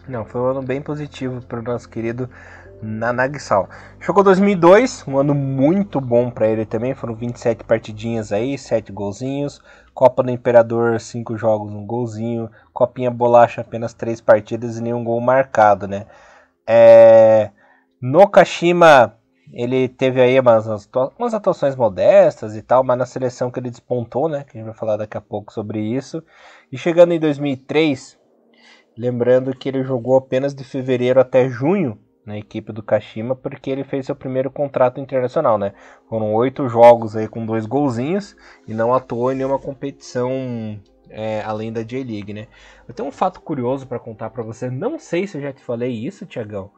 Não, foi um ano bem positivo para o nosso querido na Nagsal. Jogou 2002, um ano muito bom para ele também, foram 27 partidinhas aí, 7 golzinhos. Copa do Imperador, 5 jogos, um golzinho. Copinha Bolacha, apenas 3 partidas e nenhum gol marcado, né? É... No Kashima, ele teve aí umas, umas atuações modestas e tal, mas na seleção que ele despontou, né? Que a gente vai falar daqui a pouco sobre isso. E chegando em 2003, lembrando que ele jogou apenas de fevereiro até junho na equipe do Kashima porque ele fez seu primeiro contrato internacional, né? Foram oito jogos aí com dois golzinhos e não atuou em nenhuma competição é, além da J-League, né? Eu tenho um fato curioso para contar para você. Não sei se eu já te falei isso, Tiagão,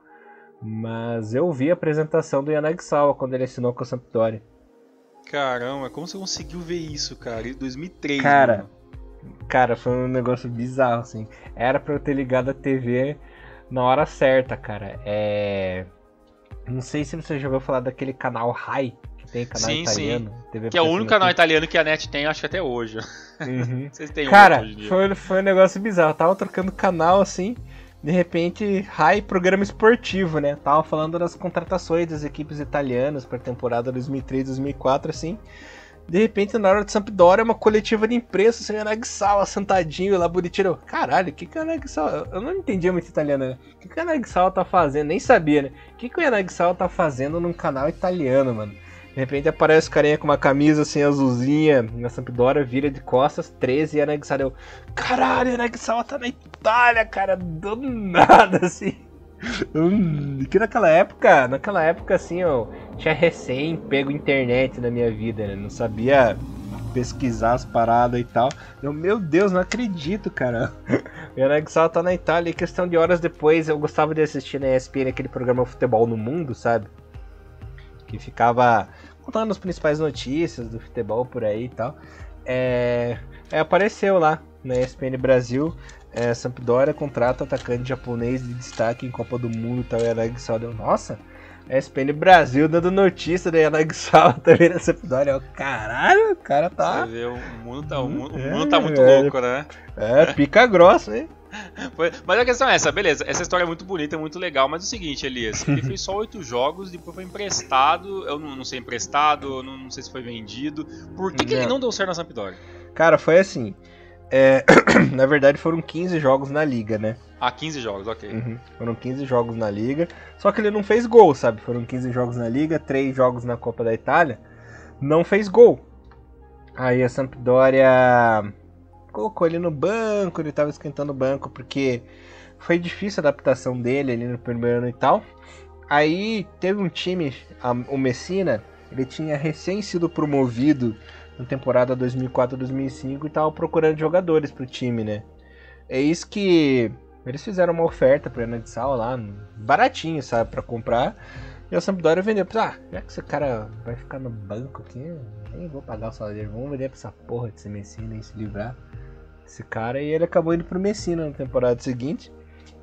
mas eu vi a apresentação do Yanagisawa quando ele assinou com a Sampdoria. Caramba, como você conseguiu ver isso, cara? Em 2003, Cara, mano. cara, foi um negócio bizarro, assim. Era para eu ter ligado a TV na hora certa, cara. É. Não sei se você já ouviu falar daquele canal Rai, que tem canal sim, italiano. Sim. que é o único canal italiano que a net tem, acho que até hoje. Uhum. Vocês têm cara, foi, foi um negócio bizarro. Eu tava trocando canal assim. De repente, Rai, programa esportivo, né? Tava falando das contratações das equipes italianas para temporada 2003-2004, assim. De repente, na hora de Sampdoria, uma coletiva de imprensa, assim, Anagsala sentadinho lá, bonitinho. Caralho, o que que o. Eu não entendia muito italiano, né? O que que o tá fazendo? Nem sabia, né? O que que o tá fazendo num canal italiano, mano? De repente aparece o carinha com uma camisa assim azulzinha na Sampdoria, vira de costas, 13 e Anagsala. Eu, caralho, Anagsala tá na Itália, cara, do nada, assim. Hum, que naquela época, naquela época assim, eu tinha recém pego internet na minha vida, né? Não sabia pesquisar as paradas e tal. Eu, meu Deus, não acredito, cara. O Anaxal tá na Itália e questão de horas depois eu gostava de assistir na ESPN aquele programa Futebol no Mundo, sabe? Que ficava contando as principais notícias do futebol por aí e tal. É, é apareceu lá na ESPN Brasil é, Sampdoria contrata atacante japonês de destaque em Copa do Mundo e tal, Yanagi Sawa deu, nossa, SPN Brasil dando notícia da Yanagi Sawa também na Sampdoria, caralho, o cara tá... Você vê, o mundo tá, o mundo, é, o mundo tá muito é, louco, né? É, pica grossa, hein? Mas a questão é essa, beleza, essa história é muito bonita, é muito legal, mas é o seguinte, Elias, ele fez só oito jogos, depois foi emprestado, eu não, não sei emprestado, não, não, sei se foi vendido, por que, que ele não deu certo na Sampdoria? Cara, foi assim, é, na verdade foram 15 jogos na liga, né? Ah, 15 jogos, ok. Uhum. Foram 15 jogos na liga. Só que ele não fez gol, sabe? Foram 15 jogos na liga, 3 jogos na Copa da Itália. Não fez gol. Aí a Sampdoria colocou ele no banco, ele tava esquentando o banco porque foi difícil a adaptação dele ali no primeiro ano e tal. Aí teve um time, a, o Messina, ele tinha recém sido promovido na temporada 2004-2005 e tava procurando jogadores pro time, né? É isso que eles fizeram uma oferta pro Enadissal lá, baratinho, sabe, para comprar. E a Sampdoria vendeu, ah, já que esse cara vai ficar no banco aqui, nem vou pagar o salário dele, vamos vender pra essa porra de ser Messina e se livrar esse cara. E ele acabou indo pro Messina na temporada seguinte.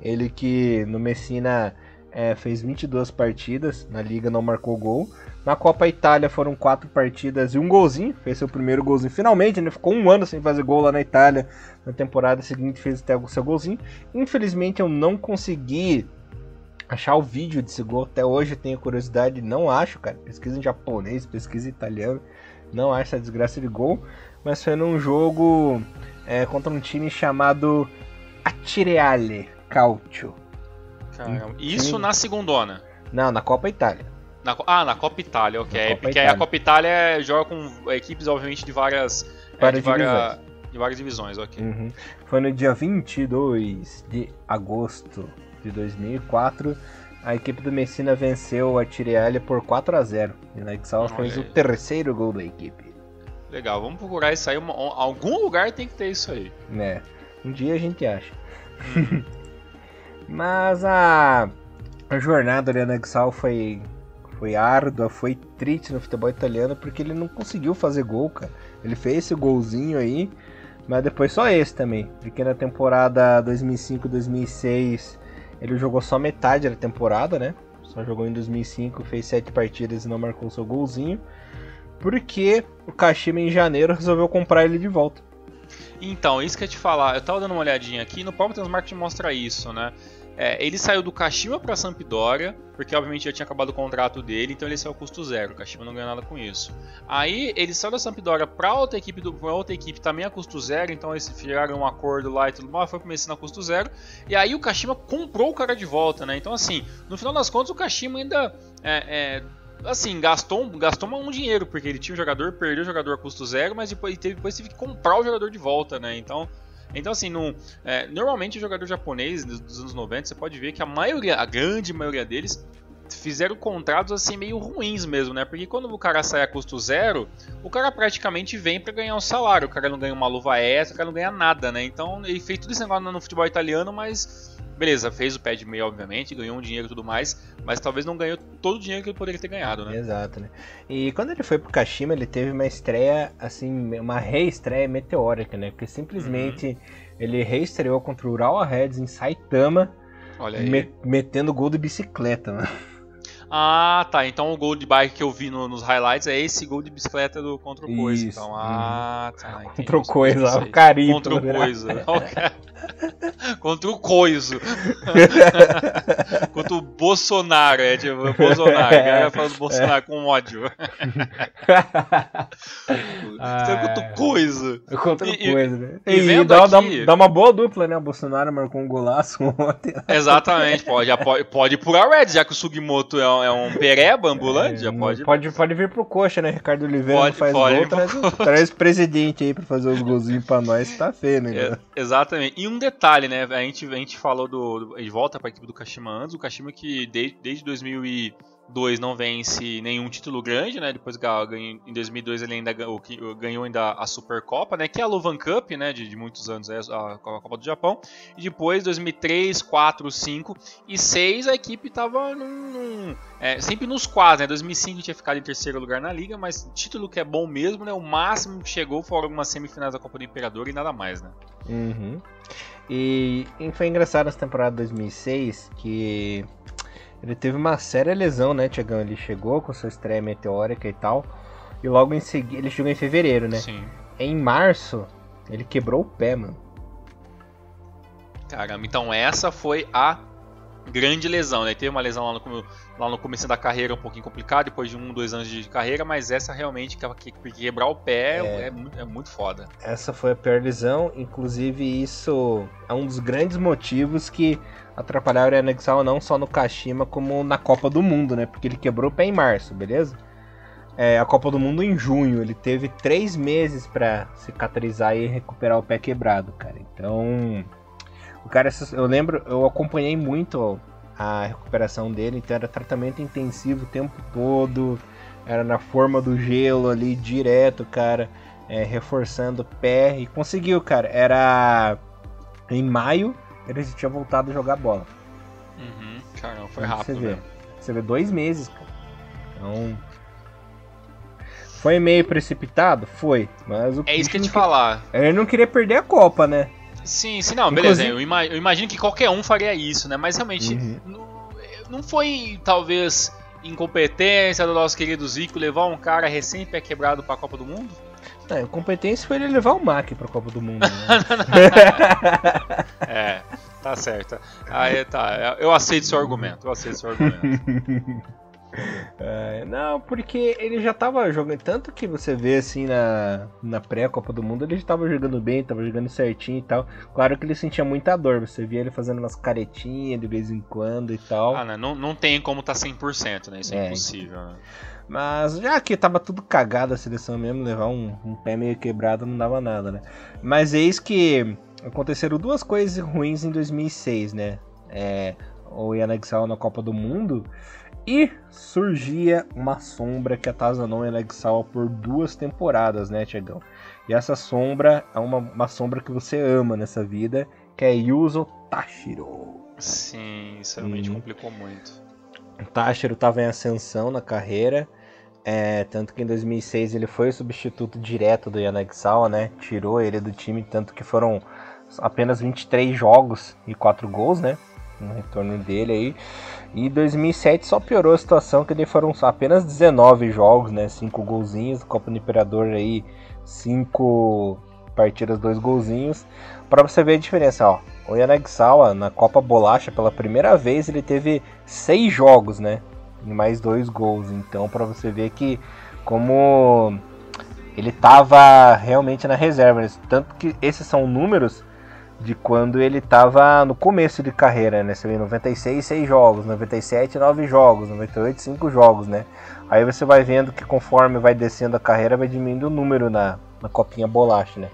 Ele que no Messina é, fez 22 partidas, na liga não marcou gol. Na Copa Itália foram quatro partidas e um golzinho, fez seu primeiro golzinho. Finalmente, ele ficou um ano sem fazer gol lá na Itália. Na temporada seguinte fez até o seu golzinho. Infelizmente eu não consegui achar o vídeo desse gol. Até hoje eu tenho curiosidade, não acho, cara. Pesquisa em japonês, pesquisa em italiano. Não acho essa desgraça de gol. Mas foi num jogo é, contra um time chamado Atireale Calcio. Caramba. Isso na segundona? Não, na Copa Itália. Na, ah, na Copa Itália, ok. Copa Porque Itália. a Copa Itália joga com equipes, obviamente, de várias, é, de, várias de várias divisões, ok. Uhum. Foi no dia 22 de agosto de 2004. A equipe do Messina venceu a Tireale por 4 a 0 E o Exal fez o terceiro gol da equipe. Legal, vamos procurar isso aí. Uma, algum lugar tem que ter isso aí. É, um dia a gente acha. Mas a, a jornada do Exal foi foi árdua, foi triste no futebol italiano porque ele não conseguiu fazer gol, cara. Ele fez esse golzinho aí, mas depois só esse também. Porque na temporada 2005-2006 ele jogou só metade da temporada, né? Só jogou em 2005, fez sete partidas e não marcou seu golzinho. Porque o Kashima em janeiro resolveu comprar ele de volta. Então, isso que eu ia te falar, eu tava dando uma olhadinha aqui, no próprio Transmarket mostra isso, né? É, ele saiu do Kashima para Sampdoria, porque obviamente já tinha acabado o contrato dele, então ele saiu a custo zero. O Kashima não ganhou nada com isso. Aí ele saiu da Sampdoria para outra equipe, do, pra outra equipe também a custo zero, então eles fizeram um acordo lá e tudo mais, foi começando a custo zero. E aí o Kashima comprou o cara de volta, né? Então assim, no final das contas o Kashima ainda é, é, assim, gastou, gastou um dinheiro, porque ele tinha um jogador, perdeu o jogador a custo zero, mas depois, depois teve que comprar o jogador de volta, né? Então então, assim, no, é, normalmente o jogador japonês dos anos 90, você pode ver que a maioria, a grande maioria deles, fizeram contratos assim meio ruins mesmo, né? Porque quando o cara sai a custo zero, o cara praticamente vem para ganhar um salário, o cara não ganha uma luva extra, o cara não ganha nada, né? Então ele fez tudo isso agora no futebol italiano, mas beleza, fez o pé de meio, obviamente, ganhou um dinheiro e tudo mais, mas talvez não ganhou todo o dinheiro que ele poderia ter ganhado, né? Exato, né? E quando ele foi pro Kashima, ele teve uma estreia, assim, uma reestreia meteórica, né? Porque simplesmente uhum. ele reestreou contra o Urawa Reds em Saitama, me metendo gol de bicicleta, né? Ah, tá. Então o gol de bike que eu vi no, nos highlights é esse gol de bicicleta do contra o Coisa. Então, ah, tá. Contra o Coisa, o carinho. Contra o Coisa. contra o Coiso. contra o Bolsonaro, é tipo, Bolsonaro. É. A galera fala do Bolsonaro é. com ódio. ah, contra o Coiso. Contra o Coiso, né? E, e, e dá, aqui... dá, uma boa dupla, né? O Bolsonaro marcou um golaço ontem. Exatamente, pode, pode, pode ir por a Red, já que o Sugimoto é um, é um pereba ambulante, é, pode. Pode, pode vir pro coxa, né? Ricardo Oliveira pode, faz pode gol, traz, traz o presidente aí pra fazer os golzinhos pra nós, tá feio, né? É, exatamente. E um detalhe, né? A gente, a gente falou do. de volta para a equipe do Kashima antes. O Kashima que desde, desde 2002 não vence nenhum título grande, né? Depois ganhou, em 2002 ele ainda ganhou, ganhou ainda a Supercopa, né? Que é a Luvan Cup, né? De, de muitos anos, é a Copa do Japão. E depois 2003, 4, 5 e 6 a equipe tava num, num, é, sempre nos quadros, né? 2005 tinha ficado em terceiro lugar na liga, mas título que é bom mesmo, né? O máximo que chegou foram algumas semifinais da Copa do Imperador e nada mais, né? Uhum. E, e foi engraçado nessa temporada 2006 que ele teve uma séria lesão, né, Tiagão? Ele chegou com sua estreia meteórica e tal. E logo em seguida. Ele chegou em fevereiro, né? Sim. Em março, ele quebrou o pé, mano. Caramba, então essa foi a grande lesão, né? Teve uma lesão lá no, lá no começo da carreira um pouquinho complicado, depois de um, dois anos de carreira, mas essa realmente, que, que quebrar o pé é, é, é, muito foda. Essa foi a pior lesão, inclusive isso é um dos grandes motivos que atrapalharam o Enexal não só no Kashima, como na Copa do Mundo, né? Porque ele quebrou o pé em março, beleza? é, a Copa do Mundo em junho. Ele teve três meses para cicatrizar e recuperar o pé quebrado, cara. Então, o cara, eu lembro, eu acompanhei muito a recuperação dele, então era tratamento intensivo o tempo todo, era na forma do gelo ali direto, cara, é, reforçando o pé e conseguiu, cara. Era em maio, ele já tinha voltado a jogar bola. Uhum. Caramba, foi rápido. Você vê, você vê dois meses, cara. Então, foi meio precipitado? Foi. Mas o é isso que eu te falar. Ele não queria perder a Copa, né? Sim, sim, não, Inclusive... beleza. Eu, ima eu, imagino que qualquer um faria isso, né? Mas realmente, uhum. não, não foi talvez incompetência do nosso querido Zico levar um cara recém-pé quebrado pra Copa do Mundo? Não, incompetência foi ele levar o Mac pra Copa do Mundo. Né? é, tá certo. Aí tá, eu aceito seu argumento, eu aceito seu argumento. É, não, porque ele já tava jogando. Tanto que você vê assim na, na pré-Copa do Mundo, ele já tava jogando bem, tava jogando certinho e tal. Claro que ele sentia muita dor, você via ele fazendo umas caretinhas de vez em quando e tal. Ah, né? não, não tem como tá 100%, né? Isso é, é impossível, né? Mas já que tava tudo cagado a seleção mesmo, levar um, um pé meio quebrado não dava nada, né? Mas eis que aconteceram duas coisas ruins em 2006, né? É, o Yanexal na Copa do Mundo e surgia uma sombra que atazanou Elexal por duas temporadas, né, Tiagão? E essa sombra é uma, uma sombra que você ama nessa vida, que é Yuzo Tashiro. Sim, isso realmente hum. complicou muito. O Tashiro estava em ascensão na carreira, é, tanto que em 2006 ele foi o substituto direto do Yanagisawa, né? Tirou ele do time, tanto que foram apenas 23 jogos e 4 gols, né? No retorno dele aí. E 2007 só piorou a situação, que daí foram apenas 19 jogos, né? 5 golzinhos, Copa do Imperador aí, 5 partidas, 2 golzinhos. Para você ver a diferença, ó. O Yanagisawa na Copa Bolacha, pela primeira vez, ele teve 6 jogos, né? E mais 2 gols. Então, para você ver que como ele estava realmente na reserva. Tanto que esses são números de quando ele estava no começo de carreira, né? Você vê 96, 6 jogos, 97, 9 jogos, 98, 5 jogos, né? Aí você vai vendo que conforme vai descendo a carreira, vai diminuindo o número na, na copinha bolacha, né?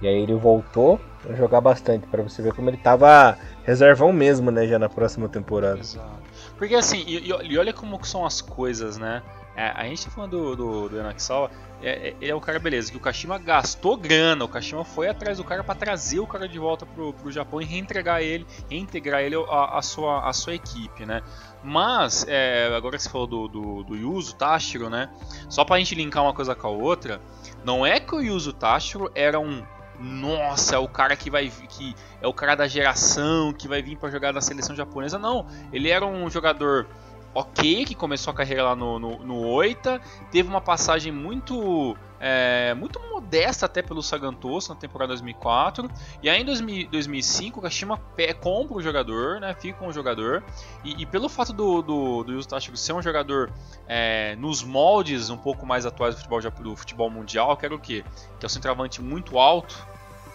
E aí ele voltou a jogar bastante, para você ver como ele estava reservão mesmo, né? Já na próxima temporada. Exato. Porque assim, e, e olha como são as coisas, né? É, a gente tá falando do, do, do Yanakisawa, é, é, ele é o cara, beleza, que o Kashima gastou grana, o Kashima foi atrás do cara para trazer o cara de volta pro, pro Japão e reentregar ele, reintegrar ele a, a, sua, a sua equipe, né? Mas, é, agora que você falou do, do, do Yuzo Tashiro, né? Só pra gente linkar uma coisa com a outra, não é que o Yuzo Tashiro era um nossa, é o cara que vai que é o cara da geração que vai vir para jogar na seleção japonesa. Não, ele era um jogador ok, que começou a carreira lá no, no, no Oita, teve uma passagem muito é, muito modesta até pelo Sagantoso na temporada 2004, e aí em 2000, 2005 o Kashima compra o jogador, né, fica com o jogador, e, e pelo fato do, do, do Yuzo ser um jogador é, nos moldes um pouco mais atuais do futebol, do futebol mundial, que era o quê? Que é um centroavante muito alto,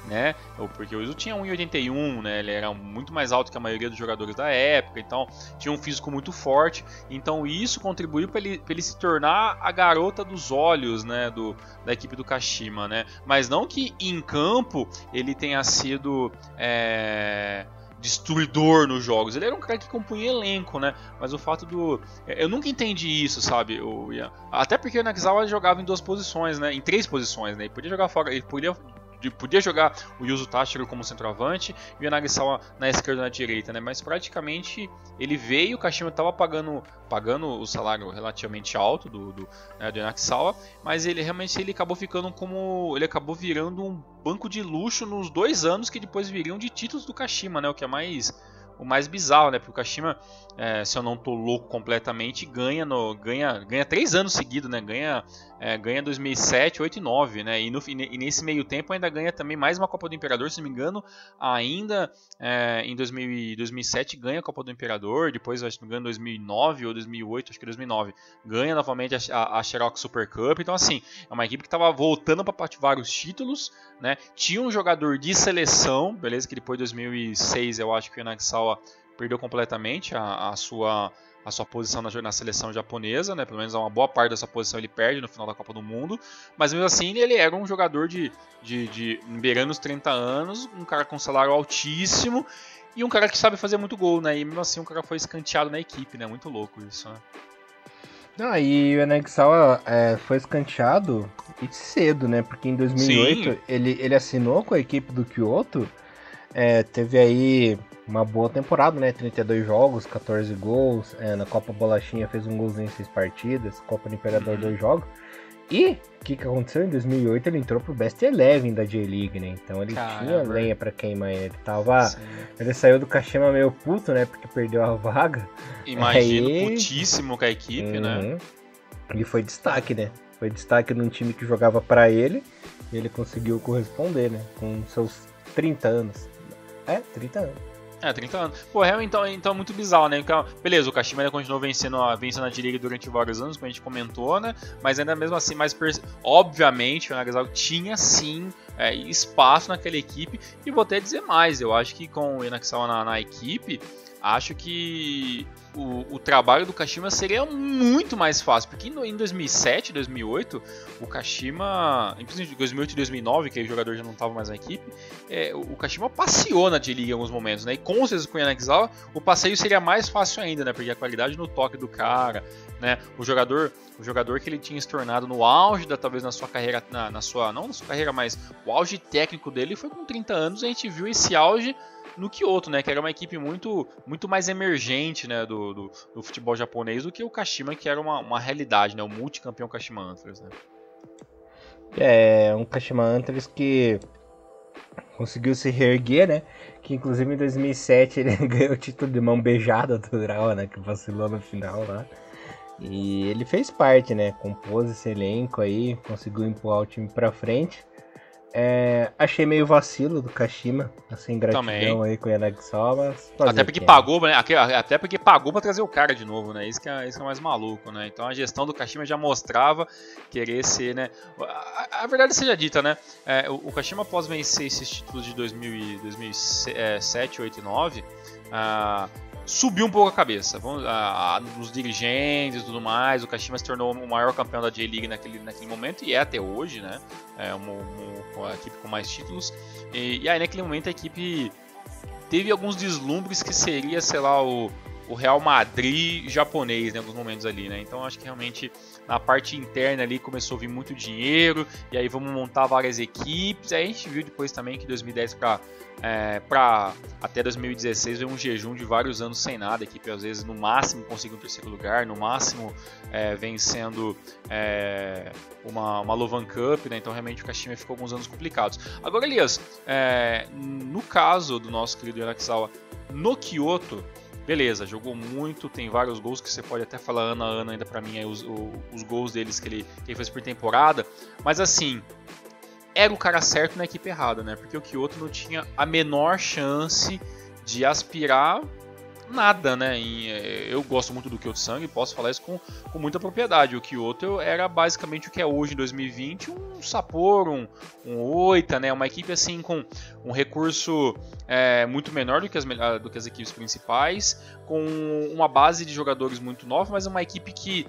né? Porque o Iso tinha 1,81, né? Ele era muito mais alto que a maioria dos jogadores da época, então tinha um físico muito forte. Então isso contribuiu para ele, ele se tornar a garota dos olhos, né? Do, da equipe do Kashima, né? Mas não que em campo ele tenha sido é, destruidor nos jogos. Ele era um cara que compunha elenco, né? Mas o fato do. Eu nunca entendi isso, sabe? O, até porque o Nakazawa jogava em duas posições, né? Em três posições, né? Ele podia jogar fora. Ele podia podia jogar o Yuzo Tashiro como centroavante e o Yanagisawa na esquerda e na direita, né? Mas praticamente ele veio, o Kashima estava pagando, pagando o salário relativamente alto do, do, né, do Yanagisawa, mas ele realmente ele acabou ficando como. ele acabou virando um banco de luxo nos dois anos que depois viriam de títulos do Kashima, né? O que é mais o mais bizarro, né? Porque o Kashima, é, se eu não tô louco completamente, ganha no ganha ganha três anos seguidos, né? Ganha é, ganha 2007, 8 e 9, né? E, no, e, nesse meio tempo ainda ganha também mais uma Copa do Imperador, se não me engano, ainda é, em 2000, 2007 ganha a Copa do Imperador, depois acho que não me engano 2009 ou 2008, acho que 2009, ganha novamente a, a, Xerox Super Cup. Então assim, é uma equipe que estava voltando para vários títulos, né? Tinha um jogador de seleção, beleza? Que depois de 2006 eu acho que o Nagsawa perdeu completamente a, a sua a sua posição na, na, seleção japonesa, né? Pelo menos uma boa parte dessa posição ele perde no final da Copa do Mundo. Mas mesmo assim, ele era um jogador de, de, de beirando os 30 anos, um cara com salário altíssimo e um cara que sabe fazer muito gol, né? E mesmo assim, o cara foi escanteado na equipe, né? Muito louco isso, né? Não, e o Enexal é, foi escanteado cedo, né? Porque em 2008 ele, ele assinou com a equipe do Kyoto, é, teve aí uma boa temporada, né? 32 jogos, 14 gols, é, na Copa Bolachinha fez um golzinho em 6 partidas, Copa do Imperador uhum. 2 jogos. E o que, que aconteceu? Em 2008 ele entrou pro Best Eleven da J-League, né? Então ele Caramba. tinha lenha pra queimar. Ele tava. Sim. Ele saiu do Kashima meio puto, né? Porque perdeu a vaga. Imagino, Aí... putíssimo com a equipe, né? uhum. né? E foi destaque, né? Foi destaque num time que jogava para ele. E ele conseguiu corresponder, né? Com seus 30 anos. É, 30 anos. É, 30 anos. Pô, realmente então, então é muito bizarro, né? Então, beleza, o Kashima ainda continuou vencendo, vencendo a D-League durante vários anos, como a gente comentou, né? Mas ainda mesmo assim, mais obviamente, o Nagasawa tinha sim é, espaço naquela equipe. E vou até dizer mais, eu acho que com o Inaxawa na, na equipe, acho que o, o, trabalho do Kashima seria muito mais fácil, porque em 2007, 2008, o Kashima, inclusive em 2008 e 2009, que o jogador já não estava mais na equipe, é, o Kashima passeou na D-League em alguns momentos, né? E com o Yanagisawa, o passeio seria mais fácil ainda, né? Porque a qualidade no toque do cara, né? O jogador, o jogador que ele tinha se tornado no auge da talvez na sua carreira, na, na sua não na sua carreira, mas o auge técnico dele foi com 30 anos. A gente viu esse auge no Kyoto, né? Que era uma equipe muito, muito mais emergente né, do, do, do futebol japonês do que o Kashima, que era uma, uma realidade, né? O multicampeão Kashima Antlers, né? É, um Kashima Antlers que conseguiu se reerguer, né? Que inclusive em 2007 ele ganhou o título de mão beijada do Grau, né? Que vacilou no final lá. E ele fez parte, né? Compôs esse elenco aí, conseguiu empurrar o time pra frente. É, achei meio vacilo do Kashima, assim, gratidão Também. aí com o Yanagisawa, mas... Até porque pagou, né? Até porque pagou pra trazer o cara de novo, né? Isso que, é, isso que é mais maluco, né? Então a gestão do Kashima já mostrava querer ser, né? A, a verdade seja dita, né? É, o, o, Kashima, após vencer esses títulos de 2000, 2007, 2008 e 2009, ah, subiu um pouco a cabeça. Vamos, a, a, os dirigentes e tudo mais, o Kashima se tornou o maior campeão da J-League naquele, naquele momento e é até hoje, né? É uma, uma, equipe com mais títulos. E, e, aí naquele momento a equipe teve alguns deslumbres que seria, sei lá, o, o Real Madrid japonês em alguns momentos ali, né? Então acho que realmente na parte interna ali começou a vir muito dinheiro e aí vamos montar várias equipes. Aí a gente viu depois também que 2010 para é, até 2016 veio um jejum de vários anos sem nada. A equipe às vezes no máximo conseguiu um terceiro lugar, no máximo é, vencendo é, uma, uma Lovan Cup, né? então realmente o Kashima ficou alguns anos complicados. Agora, Elias, é, no caso do nosso querido Yanakizawa no Kyoto, beleza, jogou muito, tem vários gols que você pode até falar ano a ano ainda para mim aí, os, os, gols deles que ele, que ele fez por temporada, mas assim, era o cara certo na equipe errada, né? Porque o Kyoto não tinha a menor chance de aspirar nada, né? E, eh, eu gosto muito do Kyoto Sang e posso falar isso com, com muita propriedade. O Kyoto era basicamente o que é hoje em 2020, um Sapporo, um, um Oita, né? Uma equipe assim com um recurso é, muito menor do que, as, do que as equipes principais, com uma base de jogadores muito nova, mas uma equipe que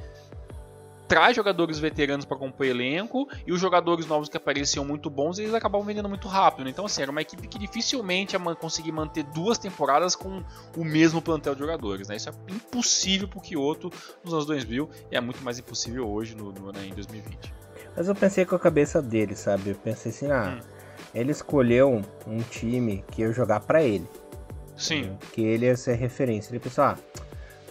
traz jogadores veteranos para compor elenco e os jogadores novos que apareciam muito bons eles acabavam vendendo muito rápido. Né? Então, assim, era uma equipe que dificilmente ia conseguir manter duas temporadas com o mesmo plantel de jogadores. Né? Isso é impossível para o Kyoto nos anos 2000 e é muito mais impossível hoje no, no né, em 2020. Mas eu pensei com a cabeça dele, sabe? Eu pensei assim, ah, hum. ele escolheu um time que ia jogar para ele. Sim. Que ele ia ser referência. Ele pensou, ah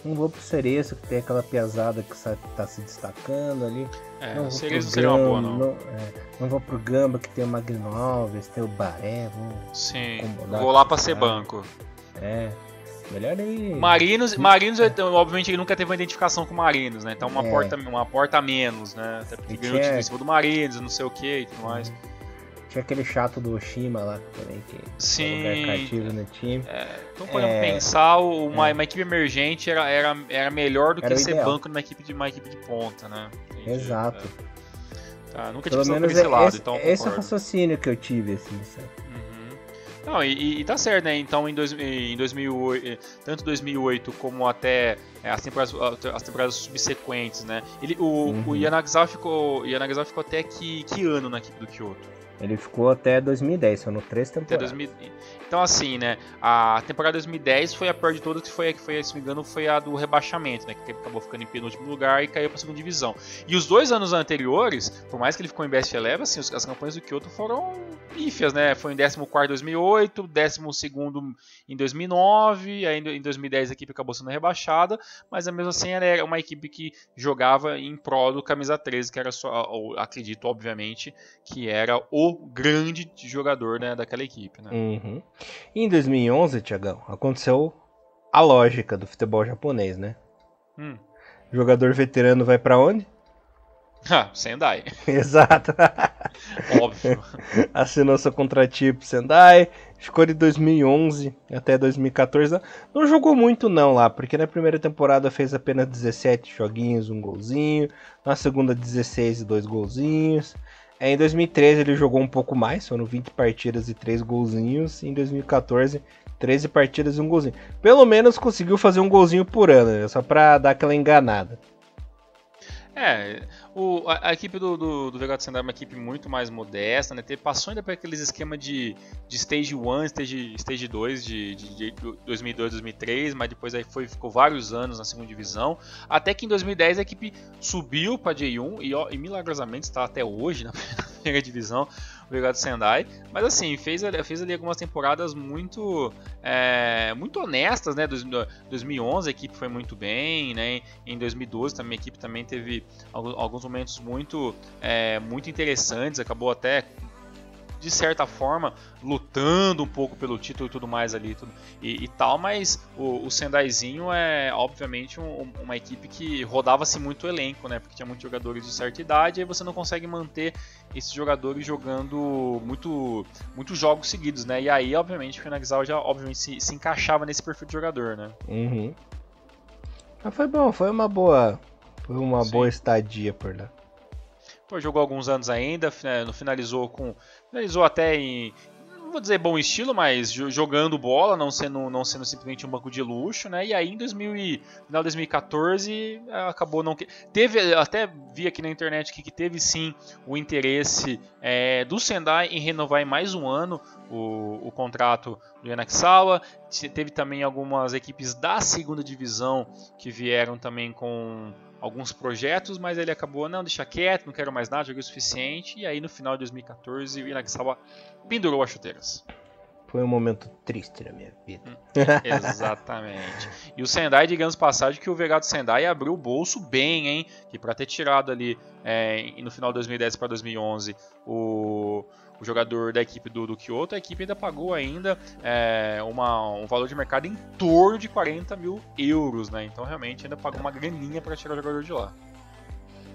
não vou pro Cereço, que tem aquela piazada que tá se destacando ali. É, não vou pro seria uma boa, não. Não, é, não vou pro Gamba, que tem o Magno Alves, tem o Baré. Vou Sim, vou lá pra ser banco. É. Melhor aí. Marinos, Marinos, obviamente, ele nunca teve uma identificação com Marinos, né? Então uma, é. porta, uma porta a menos, né? Até porque ganhou o em cima do Marinos, não sei o que e tudo mais. Tinha aquele chato do Oshima lá também, que Sim. lugar cativo no time. É, então podemos é... pensar, uma, é. uma, equipe emergente era, era, era melhor do era que ser ideal. banco numa equipe de uma equipe de ponta, né? Entendi. Exato. É. Tá, nunca Pelo menos esse é, lado, esse, então Esse é o raciocínio que eu tive, assim, sabe? Uhum. Não, e, e tá certo, né? Então em, dois, em 2008, tanto 2008 como até é, as temporadas, as temporadas subsequentes, né? Ele, o, uhum. o Yanagisawa ficou, Yanagisawa ficou até que, que ano na equipe do Kyoto? Ele ficou até 2010, foram três temporadas. 2000... Então, assim, né? A temporada 2010 foi a pior de todas, que foi, que foi, se me engano, foi a do rebaixamento, né? Que acabou ficando em penúltimo lugar e caiu para segunda divisão. E os dois anos anteriores, por mais que ele ficou em Best Eleven, assim, as campanhas do Kyoto foram pífias, né? Foi em 14 em 2008, 12 em 2009, aí em 2010 a equipe acabou sendo rebaixada, mas mesmo assim era uma equipe que jogava em prol do camisa 13, que era só, acredito, obviamente, que era o grande jogador né, daquela equipe, né? Uhum. E em 2011, Tiagão, aconteceu a lógica do futebol japonês, né? Hum. Jogador veterano vai para onde? Ah, Sendai. Exato. Óbvio. Assinou seu contratipo Sendai, ficou de 2011 até 2014. Não jogou muito não lá, porque na primeira temporada fez apenas 17 joguinhos, um golzinho. Na segunda 16 e dois golzinhos. Em 2013 ele jogou um pouco mais, foram 20 partidas e 3 golzinhos. Em 2014, 13 partidas e um golzinho. Pelo menos conseguiu fazer um golzinho por ano, né? só pra dar aquela enganada. É, o, a, a, equipe do, do, do Sendai é uma equipe muito mais modesta, né? Passou ainda por aqueles esquema de, de Stage 1, Stage, stage 2 de, de, de 2002, 2003, mas depois aí foi, ficou vários anos na segunda divisão. Até que em 2010 a equipe subiu para J1 e, ó, e milagrosamente está até hoje na primeira divisão. Obrigado Sendai. Mas assim, fez, fez ali algumas temporadas muito é, muito honestas, né? 2011 a equipe foi muito bem, né? Em 2012 também a equipe também teve alguns momentos muito é, muito interessantes, acabou até de certa forma, lutando um pouco pelo título e tudo mais ali tudo, e, e tal, mas o, o Sendaizinho é obviamente um, uma equipe que rodava-se muito o elenco, né? Porque tinha muitos jogadores de certa idade e aí você não consegue manter esses jogadores jogando muito muitos jogos seguidos, né? E aí, obviamente, o Finagzal já obviamente se, se, encaixava nesse perfil de jogador, né? Uhum. Mas foi bom, foi uma boa, foi uma Sim. boa estadia por lá. Pô, jogou alguns anos ainda, finalizou com finalizou até em não vou dizer bom estilo, mas jogando bola, não sendo, não sendo simplesmente um banco de luxo, né? E aí em 2000, final de 2014 acabou não teve até vi aqui na internet que, que teve sim o interesse é, do Sendai em renovar em mais um ano o, o contrato do Yanakisawa. Teve também algumas equipes da segunda divisão que vieram também com alguns projetos, mas ele acabou, não, deixa quieto, não quero mais nada, joguei o suficiente. E aí no final de 2014 o Inagisawa pendurou as chuteiras. Foi um momento triste na minha vida. Exatamente. E o Sendai, digamos passagem, que o Vegado Sendai abriu o bolso bem, hein? Que para ter tirado ali é, no final de 2010 para 2011 o o jogador da equipe do, do Kyoto, a equipe ainda pagou ainda é, uma, um valor de mercado em torno de 40 mil euros, né? Então realmente ainda pagou uma graninha para tirar o jogador de lá.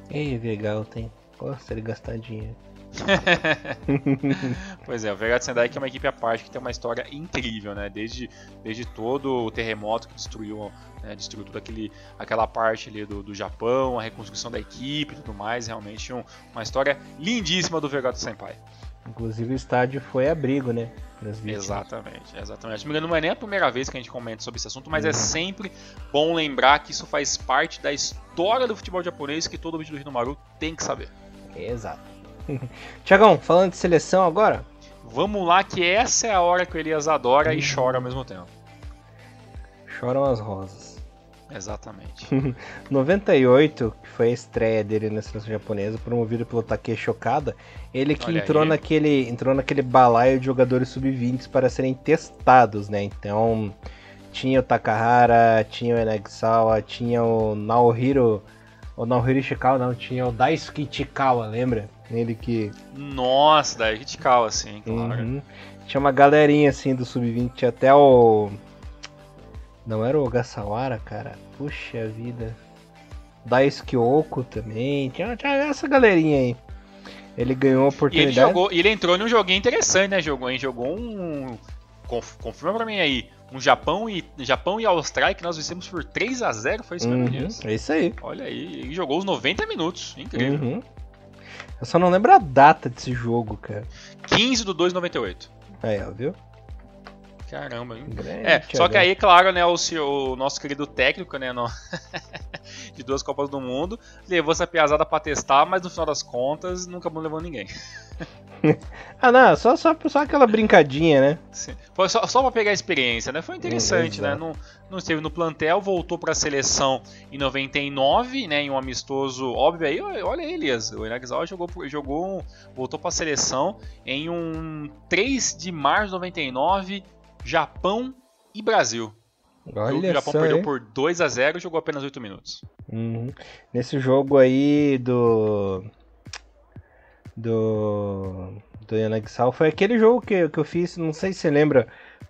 Ei, legal, tem. Gosta de gastar dinheiro. pois é, o Vegeta Sendai que é uma equipe à parte que tem uma história incrível, né? Desde, desde todo o terremoto que destruiu, né? destruiu toda aquele, aquela parte ali do, do Japão, a reconstrução da equipe e tudo mais, realmente um, uma história lindíssima do Vegeta Senpai. Inclusive o estádio foi abrigo, né? Exatamente, exatamente. Se me engano, não é nem a primeira vez que a gente comenta sobre esse assunto, mas é uhum. é sempre bom lembrar que isso faz parte da história do futebol japonês que todo vídeo do Hinomaru tem que saber. Exato. Tiagão, falando de seleção agora? Vamos lá, que essa é a hora que o Elias adora e chora ao mesmo tempo. Choram as rosas. Exatamente. 98, que foi a estreia dele na seleção japonesa, promovido pelo Takeshi Okada, ele que entrou naquele, entrou naquele balaio de jogadores sub-20 para serem testados, né? Então, tinha o Takahara, tinha o Enagisawa, tinha o Naohiro, o Naohiro Ishikawa, não, tinha o Daisuke Ichikawa, lembra? Ele que... Nossa, Daisuke Ichikawa, sim, claro. Uhum. Tinha uma galerinha assim do sub-20, até o não era o Ogasawara, cara? Puxa vida. Daisuke Oko também. Tinha, tinha, essa galerinha aí. Ele ganhou a oportunidade. E ele, jogou, ele entrou num joguinho interessante, né? Jogou, hein? Jogou um. Confirma pra mim aí. Um Japão e, Japão e Austrália que nós vencemos por 3 a 0 Foi isso mesmo, uhum, É isso aí. Olha aí. Ele jogou os 90 minutos. Incrível. Uhum. Eu só não lembro a data desse jogo, cara. 15 do 2,98. Aí, ó, viu? Caramba, hein? Grande, é, só que aí, claro, né, o, o nosso querido técnico, né, no... de duas Copas do Mundo, levou essa piazada pra testar, mas no final das contas nunca levou ninguém. ah, não, só, só, só aquela brincadinha, né? Sim. Foi só, só pra pegar a experiência, né? Foi interessante, né? Não, não esteve no plantel, voltou pra seleção em 99, né? Em um amistoso, óbvio aí, olha aí, Elias. O Inagzawa jogou, jogou voltou pra seleção em um 3 de março de 99, Japão e Brasil. Olha o Japão só, perdeu hein? por 2 a 0 e jogou apenas 8 minutos. Uhum. Nesse jogo aí do do, do Yanagisal foi aquele jogo que, que eu fiz, não sei se você lembra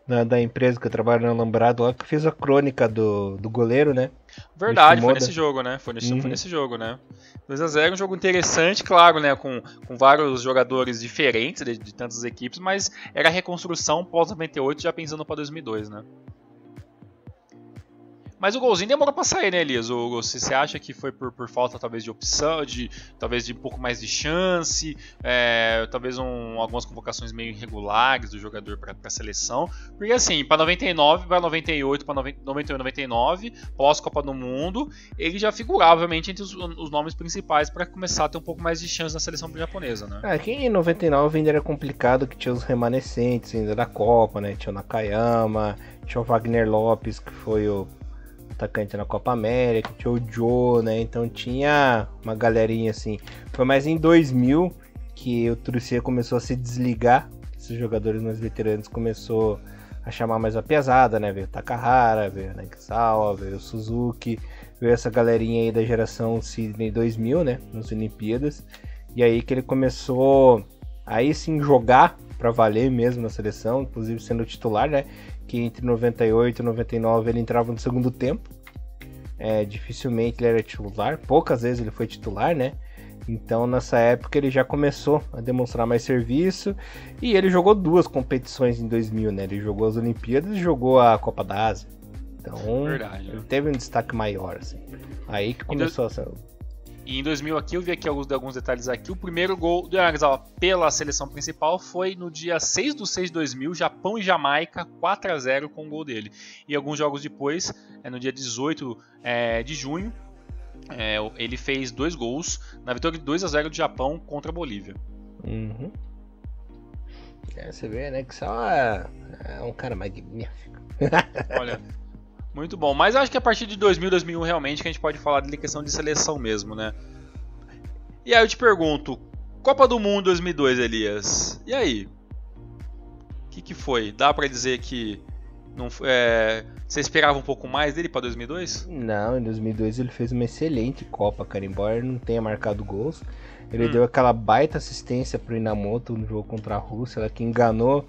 da, da empresa que eu trabalho no Alambrado lá, que fiz a crônica do, do goleiro, né? Verdade, foi nesse jogo, né? Foi nesse, uhum. foi nesse jogo, né? 2x0, um jogo interessante, claro, né? Com, com vários jogadores diferentes de, de tantas equipes, mas era a reconstrução pós-98 já pensando para 2002, né? Mas o golzinho demorou pra sair, né, Elias? O, você, acha que foi por, por, falta, talvez, de opção, de talvez de um pouco mais de chance, é, talvez um, algumas convocações meio irregulares do jogador pra, pra seleção? Porque, assim, pra 99, pra 98, pra 91, 99, pós-Copa do Mundo, ele já figurava, obviamente, entre os, os nomes principais para começar a ter um pouco mais de chance na seleção japonesa, né? É, que em 99 ainda era complicado, que tinha os remanescentes ainda da Copa, né? Tinha o Nakayama, tinha o Wagner Lopes, que foi o atacante na Copa América, tinha o Joe, né? Então tinha uma galerinha assim. Foi mais em 2000 que o Trucia começou a se desligar. Esses jogadores mais veteranos começou a chamar mais a pesada, né? Veio o Takahara, veio o Nakisawa, veio o Suzuki, veio essa galerinha aí da geração Sydney 2000, né? Nas Olimpíadas. E aí que ele começou aí sim jogar para valer mesmo na seleção, inclusive sendo titular, né? Que entre 98 e 99 ele entrava no segundo tempo. É, dificilmente ele era titular, poucas vezes ele foi titular, né? Então nessa época ele já começou a demonstrar mais serviço e ele jogou duas competições em 2000, né? Ele jogou as Olimpíadas e jogou a Copa da Ásia. Então Verdade, ele teve um destaque maior, assim. Aí que começou então... e em 2000 aqui, eu vi aqui alguns, alguns detalhes aqui. O primeiro gol do Yanagisawa pela seleção principal foi no dia 6 do 6 de 2000, Japão e Jamaica, 4 a 0 com o gol dele. E alguns jogos depois, é, no dia 18 é, de junho, é, ele fez dois gols na vitória de 2 a 0 do Japão contra a Bolívia. Uhum. É, você vê, né, que só é, é um cara magnífico. Olha, muito bom. Mas acho que a partir de 2000, 2001 realmente que a gente pode falar de questão de seleção mesmo, né? E aí eu te pergunto, Copa do Mundo 2002, Elias. E aí? O que, que foi? Dá para dizer que não é, você esperava um pouco mais dele para 2002? Não, em 2002 ele fez uma excelente Copa, cara. Embora ele não tenha marcado gols, ele hum. deu aquela baita assistência pro Inamoto no jogo contra a Rússia, ela que enganou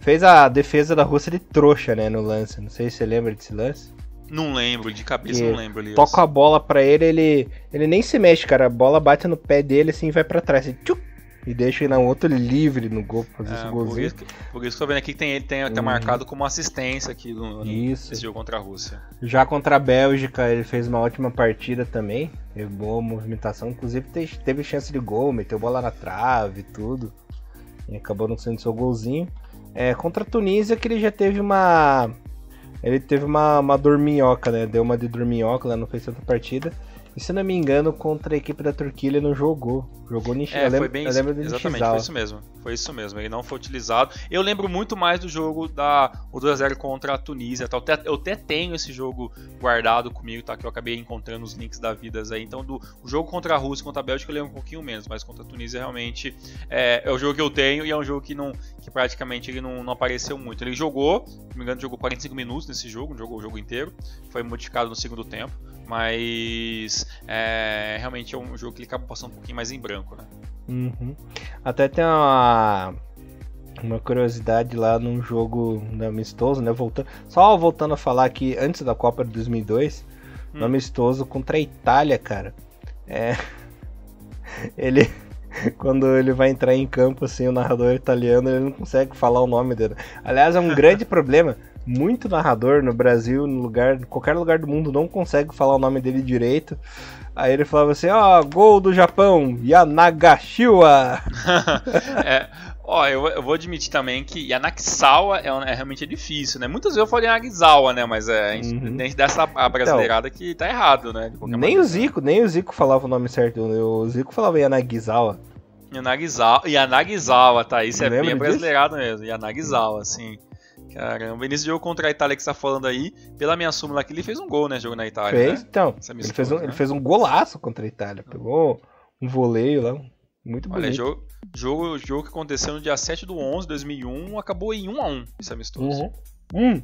Fez a defesa da Rússia de trouxa, né, no lance. Não sei se você lembra desse lance. Não lembro, de cabeça não lembro ali. Toca a bola pra ele, ele ele nem se mexe, cara. A bola bate no pé dele assim e vai para trás. Assim, tchuc, e deixa ele na outro livre no gol pra fazer é, esse golzinho. Por isso, que, por isso que eu tô vendo aqui que tem, ele tem até uhum. marcado como assistência aqui no, isso. nesse jogo contra a Rússia. Já contra a Bélgica, ele fez uma ótima partida também. Teve boa movimentação. Inclusive teve chance de gol, meteu bola na trave e tudo. E acabou não sendo seu golzinho. É, contra a Tunísia que ele já teve uma. Ele teve uma, uma dorminhoca, né? Deu uma de dorminhoca lá no fez tanta partida. E se não me engano, contra a equipe da Turquia ele não jogou. Jogou Nishi. É, foi bem isso. Exatamente, foi isso mesmo. Foi isso mesmo. Ele não foi utilizado. Eu lembro muito mais do jogo da o 2x0 contra a Tunísia. Tá? Eu, até, eu até tenho esse jogo guardado comigo, tá? Que eu acabei encontrando os links da vida aí. Então, do o jogo contra a Rússia contra a Bélgica eu lembro um pouquinho menos, mas contra a Tunísia realmente é, é o jogo que eu tenho e é um jogo que não que praticamente ele não, não apareceu muito. Ele jogou, se não me engano, jogou 45 minutos nesse jogo, jogou o jogo inteiro. Foi modificado no segundo tempo. Mas é, realmente é um jogo que ele acaba passando um pouquinho mais em branco, né? Uhum. Até tem uma, uma curiosidade lá num jogo amistoso, né? Voltando, só voltando a falar que antes da Copa de 2002, hum. no amistoso contra a Itália, cara. É, ele quando ele vai entrar em campo assim, o narrador italiano, ele não consegue falar o nome dele. Aliás, é um grande problema muito narrador no Brasil, no lugar, qualquer lugar do mundo não consegue falar o nome dele direito. Aí ele falava assim: ó, oh, gol do Japão, Yanagashiwa. é, Ó, eu, eu, vou admitir também que Yanakisawa é, é, realmente é difícil, né? Muitas vezes eu falei Yanagisawa, né? Mas é, a gente uhum. tem dessa brasileirada então, que tá errado, né? Nem maneira. o Zico, nem o Zico falava o nome certo. O Zico falava Yanagisawa. Yanagisawa, Yanagisawa, tá? Isso é bem brasileirado mesmo. Yanagisawa, sim. Caramba, nesse jogo contra a Itália que você tá falando aí, pela minha súmula aqui, ele fez um gol, né? Jogo na Itália. Fez, né? então. Ele fez, um, né? ele fez um golaço contra a Itália. Pegou um voleio lá, muito bonito. Olha, jogo, jogo, jogo que aconteceu no dia 7 do 11 de 2001, acabou em 1 a 1 esse amistoso. Uhum. Hum.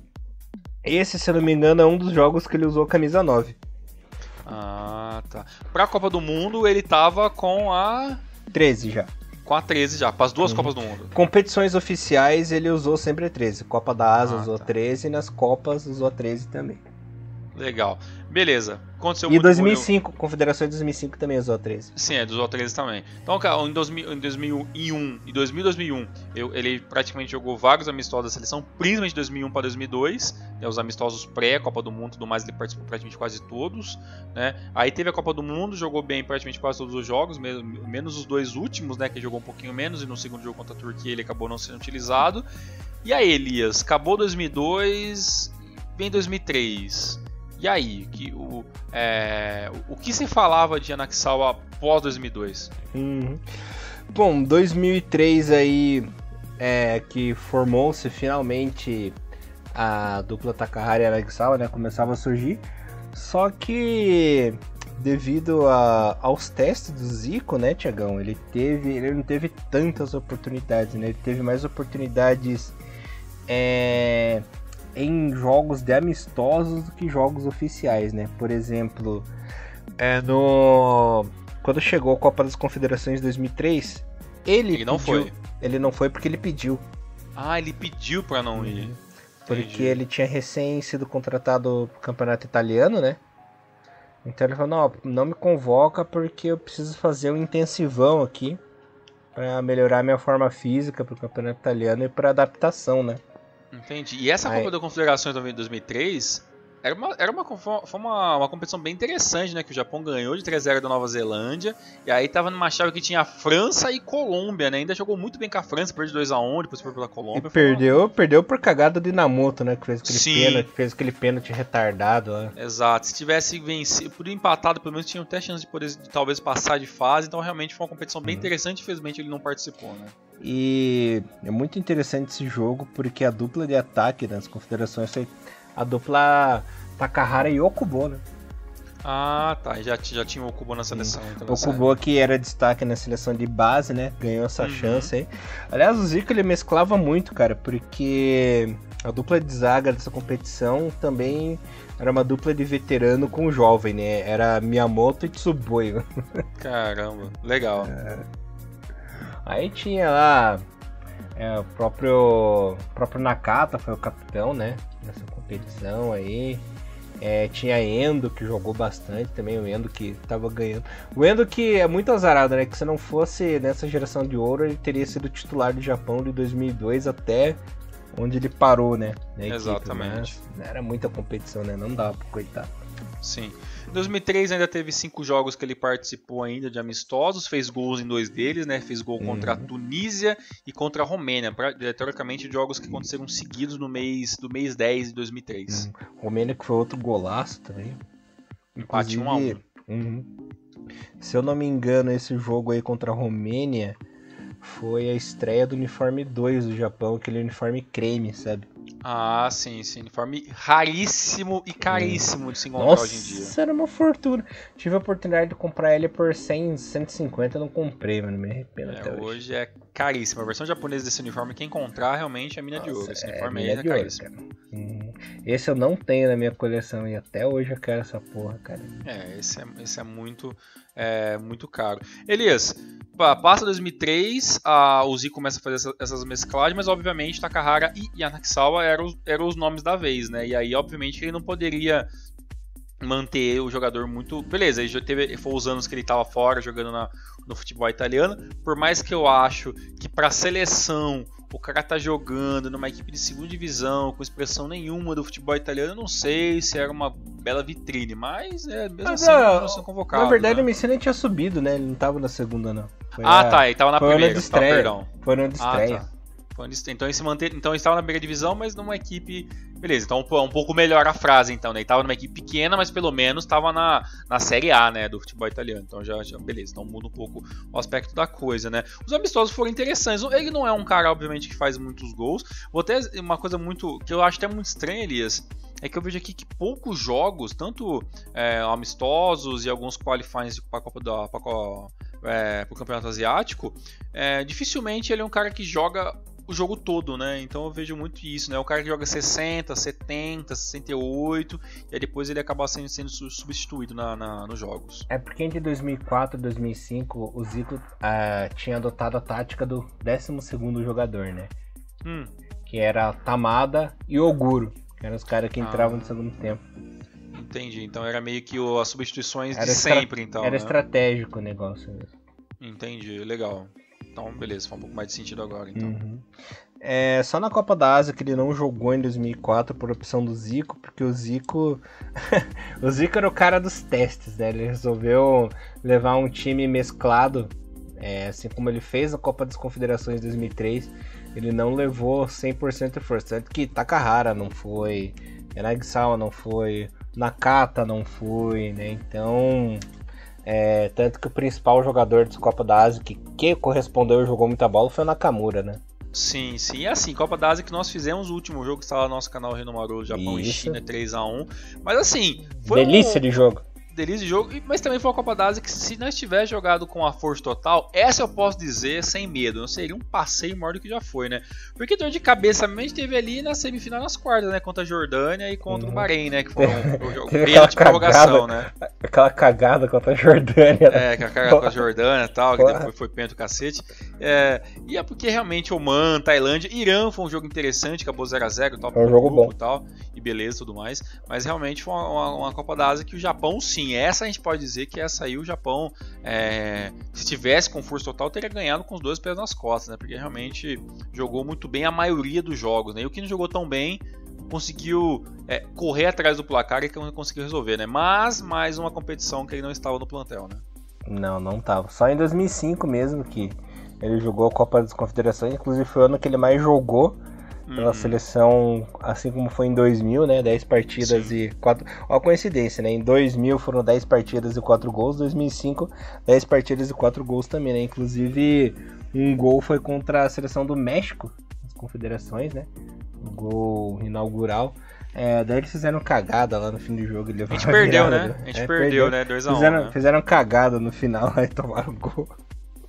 Esse, se eu não me engano, é um dos jogos que ele usou camisa 9. Ah, tá. Pra Copa do Mundo, ele tava com a. 13 já. Com a 13 já, para as duas uhum. Copas do Mundo. Competições oficiais ele usou sempre 13. Copa da Asa ah, usou tá. 13 e nas Copas usou 13 também. Legal. Beleza. Aconteceu e 2005, eu... Confederação de 2005 também usou 13. Sim, é, usou 13 também. Então, cara, em, 2000, em 2001 e 2000, 2001, eu, ele praticamente jogou vários amistosos da seleção, principalmente de 2001 para 2002, né, os amistosos pré-Copa do Mundo e tudo mais, ele participou praticamente quase todos, né? Aí teve a Copa do Mundo, jogou bem praticamente quase todos os jogos, menos os dois últimos, né, que jogou um pouquinho menos e no segundo jogo contra a Turquia ele acabou não sendo utilizado. E aí, Elias, acabou 2002, vem 2003. E aí, que, o, é, o que se falava de Anaxawa após 2002? Uhum. Bom, 2003 aí é, que formou-se finalmente a dupla Takahari e Anaxawa, né? Começava a surgir. Só que devido a, aos testes do Zico, né, Tiagão, ele teve, ele não teve tantas oportunidades, né? Ele teve mais oportunidades é, em jogos de amistosos do que jogos oficiais, né? Por exemplo, é no quando chegou a Copa das Confederações 2003, ele, ele não pediu, foi. Ele não foi porque ele pediu. Ah, ele pediu para não ir. Porque ele tinha recém sido contratado pro campeonato italiano, né? Então ele falou: não, não me convoca porque eu preciso fazer um intensivão aqui para melhorar minha forma física pro campeonato italiano e para adaptação, né? Entendi. E essa Aí... Copa da Confederações também de 2003 era uma, era uma, foi uma, uma competição bem interessante, né? Que o Japão ganhou de 3x0 da Nova Zelândia. E aí tava numa chave que tinha França e Colômbia, né? Ainda jogou muito bem com a França, perdeu 2x1, depois foi pela Colômbia. E perdeu, uma... perdeu por cagada do Inamoto, né? Que fez aquele, Sim. pênalti, fez aquele pênalti retardado lá. Exato. Se tivesse vencido, por empatado, pelo menos tinha até chance de poder de, talvez passar de fase. Então realmente foi uma competição bem uhum. interessante. Infelizmente ele não participou, né? E é muito interessante esse jogo porque a dupla de ataque das confederações foi a dupla Takahara e Okubo, né? Ah, tá. Já, já tinha o Okubo na seleção. Então Okubo que era destaque na seleção de base, né? Ganhou essa uhum. chance aí. Aliás, o Zico ele mesclava muito, cara, porque a dupla de zaga dessa competição também era uma dupla de veterano com jovem, né? Era Miyamoto e Tsuboi. Caramba, legal. É... Aí tinha lá é, o próprio, próprio Nakata foi o capitão, né? Nessa competição aí. É, tinha Endo que jogou bastante também, o Endo que tava ganhando. O Endo que é muito azarado, né? Que se não fosse nessa geração de ouro, ele teria sido titular do Japão de 2002 até onde ele parou, né? Exatamente. Mas era muita competição, né? Não dava pro coitado. Sim. Em 2003 ainda teve cinco jogos que ele participou ainda de amistosos, fez gols em dois deles, né? Fez gol contra a uhum. Tunísia e contra a Romênia, pra, teoricamente jogos que aconteceram seguidos no mês do mês 10 de 2003. Uhum. Romênia que foi outro golaço também. Empate 1 a 1. Uhum. Se eu não me engano, esse jogo aí contra a Romênia foi a estreia do uniforme 2 do Japão, aquele uniforme creme, sabe? Ah, sim, sim. Uniforme raríssimo e caríssimo de se encontrar Nossa, hoje em dia. Nossa, era uma fortuna. Tive a oportunidade de comprar ele por 100, 150, não comprei, mano. Me arrependo é, até hoje. Hoje é caríssimo. A versão japonesa desse uniforme, quem encontrar, realmente é mina Nossa, de ouro. Esse é uniforme é, aí é caríssimo. Hum, esse eu não tenho na minha coleção e até hoje eu quero essa porra, cara. É, esse é, esse é muito, é, muito caro. Elias, passa 2003, a, Z começa a fazer essa, essas mesclagens, mas obviamente Takahara e Yanakisawa eram, eram os nomes da vez, né? E aí, obviamente, ele não poderia manter o jogador muito. Beleza, ele já teve, foi os anos que ele estava fora jogando na, no futebol italiano. Por mais que eu acho que para seleção o cara tá jogando numa equipe de segunda divisão, com expressão nenhuma do futebol italiano, eu não sei se era uma bela vitrine, mas é mesmo mas, assim, sendo convocado. Na verdade, né? o Messina tinha subido, né? Ele não tava na segunda, não. Foi ah, a... tá, ele tava na foi primeira. De estreia. Tá, perdão. Foi no de estreia. Ah, tá. Então ele se manter, então ele estava na primeira divisão, mas numa equipe, beleza. Então é um pouco melhor a frase, então, né? Ele estava numa equipe pequena, mas pelo menos estava na, na série A, né, do futebol italiano. Então já, já beleza. Então muda um pouco o aspecto da coisa, né? Os amistosos foram interessantes. Ele não é um cara, obviamente, que faz muitos gols. Vou até uma coisa muito que eu acho até muito estranha, Elias é que eu vejo aqui que poucos jogos, tanto é, amistosos e alguns qualifiers para Copa da pra, é, para o Campeonato Asiático, é, dificilmente ele é um cara que joga o jogo todo, né? Então eu vejo muito isso, né? O cara que joga 60, 70, 68 e aí depois ele acaba sendo, sendo substituído na, na, nos jogos. É porque entre 2004 e 2005 o Zico uh, tinha adotado a tática do 12 jogador, né? Hum. Que era Tamada e Oguro, que eram os caras que entravam ah. no segundo tempo. Entendi, então era meio que as substituições era de sempre, então. Era né? estratégico o negócio mesmo. Entendi, legal. Então, beleza, faz um pouco mais de sentido agora, então. Uhum. É, só na Copa da Ásia que ele não jogou em 2004 por opção do Zico, porque o Zico. o Zico era o cara dos testes, né? Ele resolveu levar um time mesclado, é, assim como ele fez na Copa das Confederações 2003. Ele não levou 100% de força. Tanto que Takahara não foi, Yanagisawa não foi, Nakata não foi, né? Então é, tanto que o principal jogador da Copa da Ásia que, que correspondeu e jogou muita bola foi o Nakamura, né? Sim, sim. E assim, Copa da Ásia que nós fizemos o último jogo que está lá no nosso canal Renomaru, Japão Isso. e China 3x1. Mas assim, Delícia um... de jogo delícia de jogo, mas também foi uma Copa da Ásia que se nós tivesse jogado com a força total, essa eu posso dizer sem medo, não seria um passeio maior do que já foi, né? Porque dor de cabeça a gente teve ali na semifinal nas quartas, né? Contra a Jordânia e contra uhum. o Bahrein, né? Que foram o jogo de prorrogação, né? Aquela cagada contra a Jordânia. Né? É, aquela cagada contra a Jordânia e tal, que depois foi pênalti cacete. É, e é porque realmente Oman, Tailândia, Irã foi um jogo interessante, acabou 0x0 tal, um jogo bom. e tal, e beleza e tudo mais. Mas realmente foi uma, uma, uma Copa da Ásia que o Japão sim assim, essa a gente pode dizer que essa aí o Japão, é, se tivesse com força total, teria ganhado com os dois pés nas costas, né? Porque realmente jogou muito bem a maioria dos jogos, né? E o que não jogou tão bem conseguiu é, correr atrás do placar e conseguiu resolver, né? Mas mais uma competição que ele não estava no plantel, né? Não, não estava. Só em 2005 mesmo que ele jogou a Copa das Confederações, inclusive foi o ano que ele mais jogou pela uhum. seleção, assim como foi em 2000, né? 10 partidas Sim. e 4. Ó, a coincidência, né? Em 2000 foram 10 partidas e 4 gols, 2005, 10 partidas e 4 gols também, né? Inclusive, um gol foi contra a seleção do México, as confederações, né? Um gol inaugural. É, daí eles fizeram cagada lá no fim do jogo. A gente perdeu, virada, né? A gente é, perdeu, perdeu, né? 2x1. Fizeram, né? fizeram cagada no final e tomaram gol.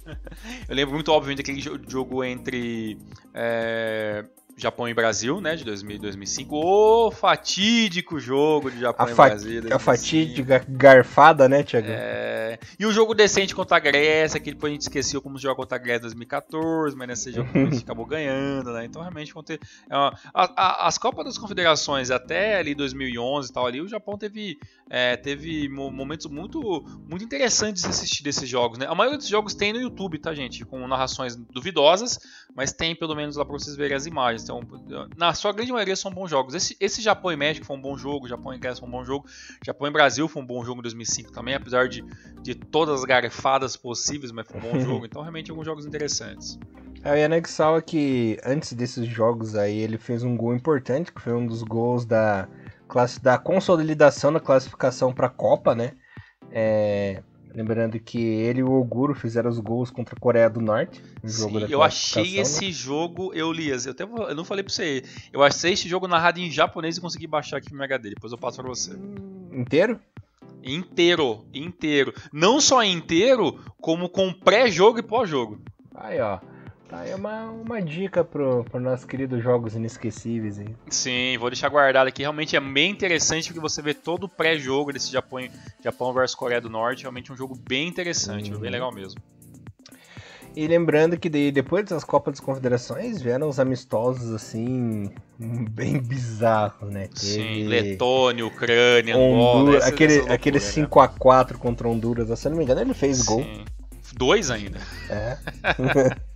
Eu lembro muito, obviamente, daquele jogo entre é, Japão e Brasil, né, de 2000 2005. O fatídico jogo de Japão a e Brasil. 2005. A fatídica garfada, né, Thiago? É... E o jogo decente contra a Grécia, que depois a gente esqueceu como jogar contra a Grécia em 2014, mas nesse jogo a gente acabou ganhando, né? Então realmente vão ter... É uma... a, a, as Copas das Confederações até ali 2011 e tal ali, o Japão teve, é, teve momentos muito, muito interessantes de assistir desses jogos, né? A maioria dos jogos tem no YouTube, tá, gente? Com narrações duvidosas, mas tem pelo menos lá pra vocês verem as imagens. Então, na sua grande maioria são bons jogos. Esse, esse Japão e México foi um bom jogo, Japão e Grécia foi um bom jogo, Japão e Brasil foi um bom jogo em 2005 também, apesar de, de todas as garfadas possíveis, mas foi um bom jogo. Então, realmente, alguns jogos interessantes. É, o Yanexal é que antes desses jogos aí, ele fez um gol importante, que foi um dos gols da, classe, da consolidação da classificação para a Copa, né? É, Lembrando que ele e o Oguro fizeram os gols contra a Coreia do Norte. Sim, eu achei esse né? jogo, eu Lias, eu, até, eu não falei pra você, eu achei esse jogo narrado em japonês e consegui baixar aqui no meu HD, depois eu passo pra você. Inteiro? Inteiro, inteiro. Não só inteiro, como com pré-jogo e pós-jogo. Aí, ó. Tá aí uma, uma dica pro, pro nossos queridos jogos inesquecíveis aí. Sim, vou deixar guardado aqui. Realmente é bem interessante porque você vê todo o pré-jogo desse Japão, Japão versus Coreia do Norte. Realmente é um jogo bem interessante, uhum. bem legal mesmo. E lembrando que depois das Copas das Confederações vieram os amistosos assim, bem bizarros, né? Teve Sim, Letônia, Ucrânia, Honduras, Angola. Aquele, loucura, aquele 5x4 né? contra Honduras, se não me engano, ele fez Sim. gol. Dois ainda. É.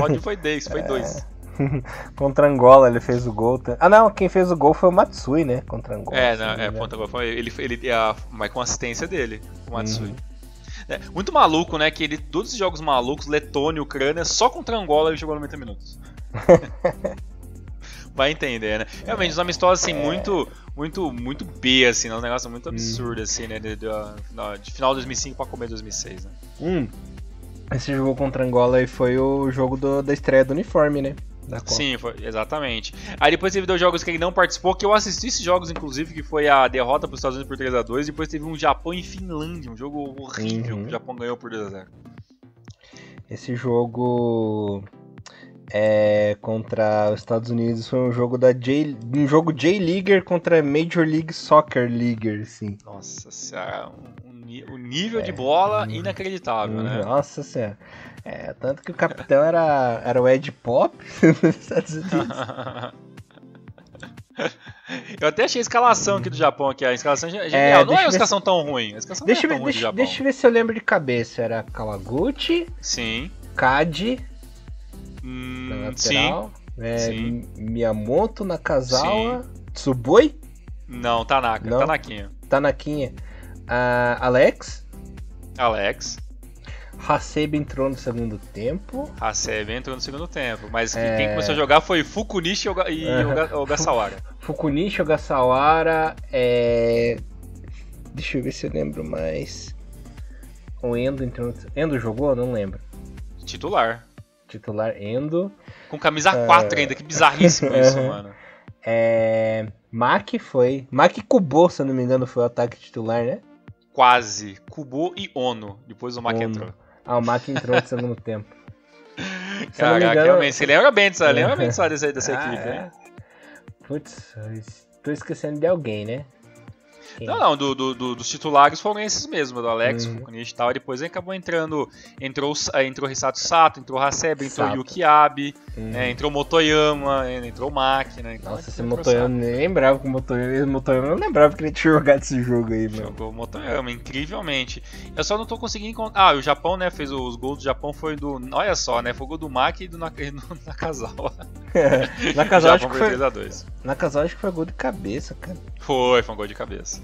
Pode foi 10, foi 2. Contra Angola ele fez o gol. Ah não, quem fez o gol foi o Matsui, né? Contra Angola. É, não, é, contra Angola foi ele, ele a, mas com assistência dele, o Matsui. Uhum. É, muito maluco, né? Que ele, todos esses jogos malucos, Letônia, Ucrânia, só contra Angola ele jogou 90 minutos. Vai entender, né? Realmente, os amistosos, assim, é. muito, muito, muito B, assim, né? Um negócio muito absurdo, hum. assim, né? De, de, de, final de 2005 pra começo de 2006, né? Hum. Esse jogo contra Angola aí foi o jogo do, da estreia do uniforme, né? Sim, foi, exatamente. Aí depois teve dois jogos que ele não participou, que eu assisti esses jogos, inclusive, que foi a derrota para os Estados Unidos por 3x2, depois teve um Japão e Finlândia, um jogo horrível, uhum. que o Japão ganhou por 2x0. Esse jogo é, contra os Estados Unidos foi um jogo da J, um jogo J-Leaguer contra Major League Soccer Leaguer, sim. Nossa senhora, o nível é, de bola inacreditável, né? Nossa senhora. É, tanto que o capitão era, era o Ed Pop nos Estados Unidos. Eu até achei a escalação aqui do Japão aqui, a escalação é genial. É, não é uma escalação tão ruim. A escalação deixa, não é tão deixa, ruim do deixa eu ver se eu lembro de cabeça. Era Kawaguchi. Sim. Kadi. Hum, lateral. Sim. É, sim. Miyamoto, Nakazawa. Sim. Tsuboi? Não, Tanaka. Não. Tanaquinha. Tanaquinha. Uh, Alex. Alex. Hasebe entrou no segundo tempo. Hasebe entrou no segundo tempo, mas é... quem começou a jogar foi Fukunishi e uhum. Ogasawara. Fukunishi, Ogasawara, é... Deixa eu ver se eu lembro mais. O Endo entrou. Endo jogou? Não lembro. Titular. Titular Endo. Com camisa 4 ainda, que bizarríssimo isso, mano. É. Mac foi. Mac Kubo, se eu não me engano, foi o ataque titular, né? Quase. Kubo e Ono. Depois o Mac entrou. Ah, o Mac entrou no segundo tempo. Caraca, engano... realmente, você lembra bem disso, lembra bem disso dessa, dessa ah, equipe, é. né? Putz, tô esquecendo de alguém, né? Não, não, do, do, do, dos titulares foram esses mesmo, do Alex, uhum. Fukunishi e tal. Depois acabou entrando. Entrou, entrou Hisato Sato, entrou Hasebe, entrou Sato. Yuki Abe, uhum. é, entrou Motoyama, entrou né? Então, Nossa, esse Motoyama nem lembrava que o Motoyama. Motoyama não lembrava que ele tinha jogado esse jogo aí, mano. Jogou Motoyama, incrivelmente. Eu só não tô conseguindo encontrar. Ah, o Japão, né? Fez os gols do Japão foi do. Olha só, né? Foi o gol do Maki e do Nakazawa. É, Nakazawa acho que foi. Nakazawa acho que foi gol de cabeça, cara. Foi, foi um gol de cabeça.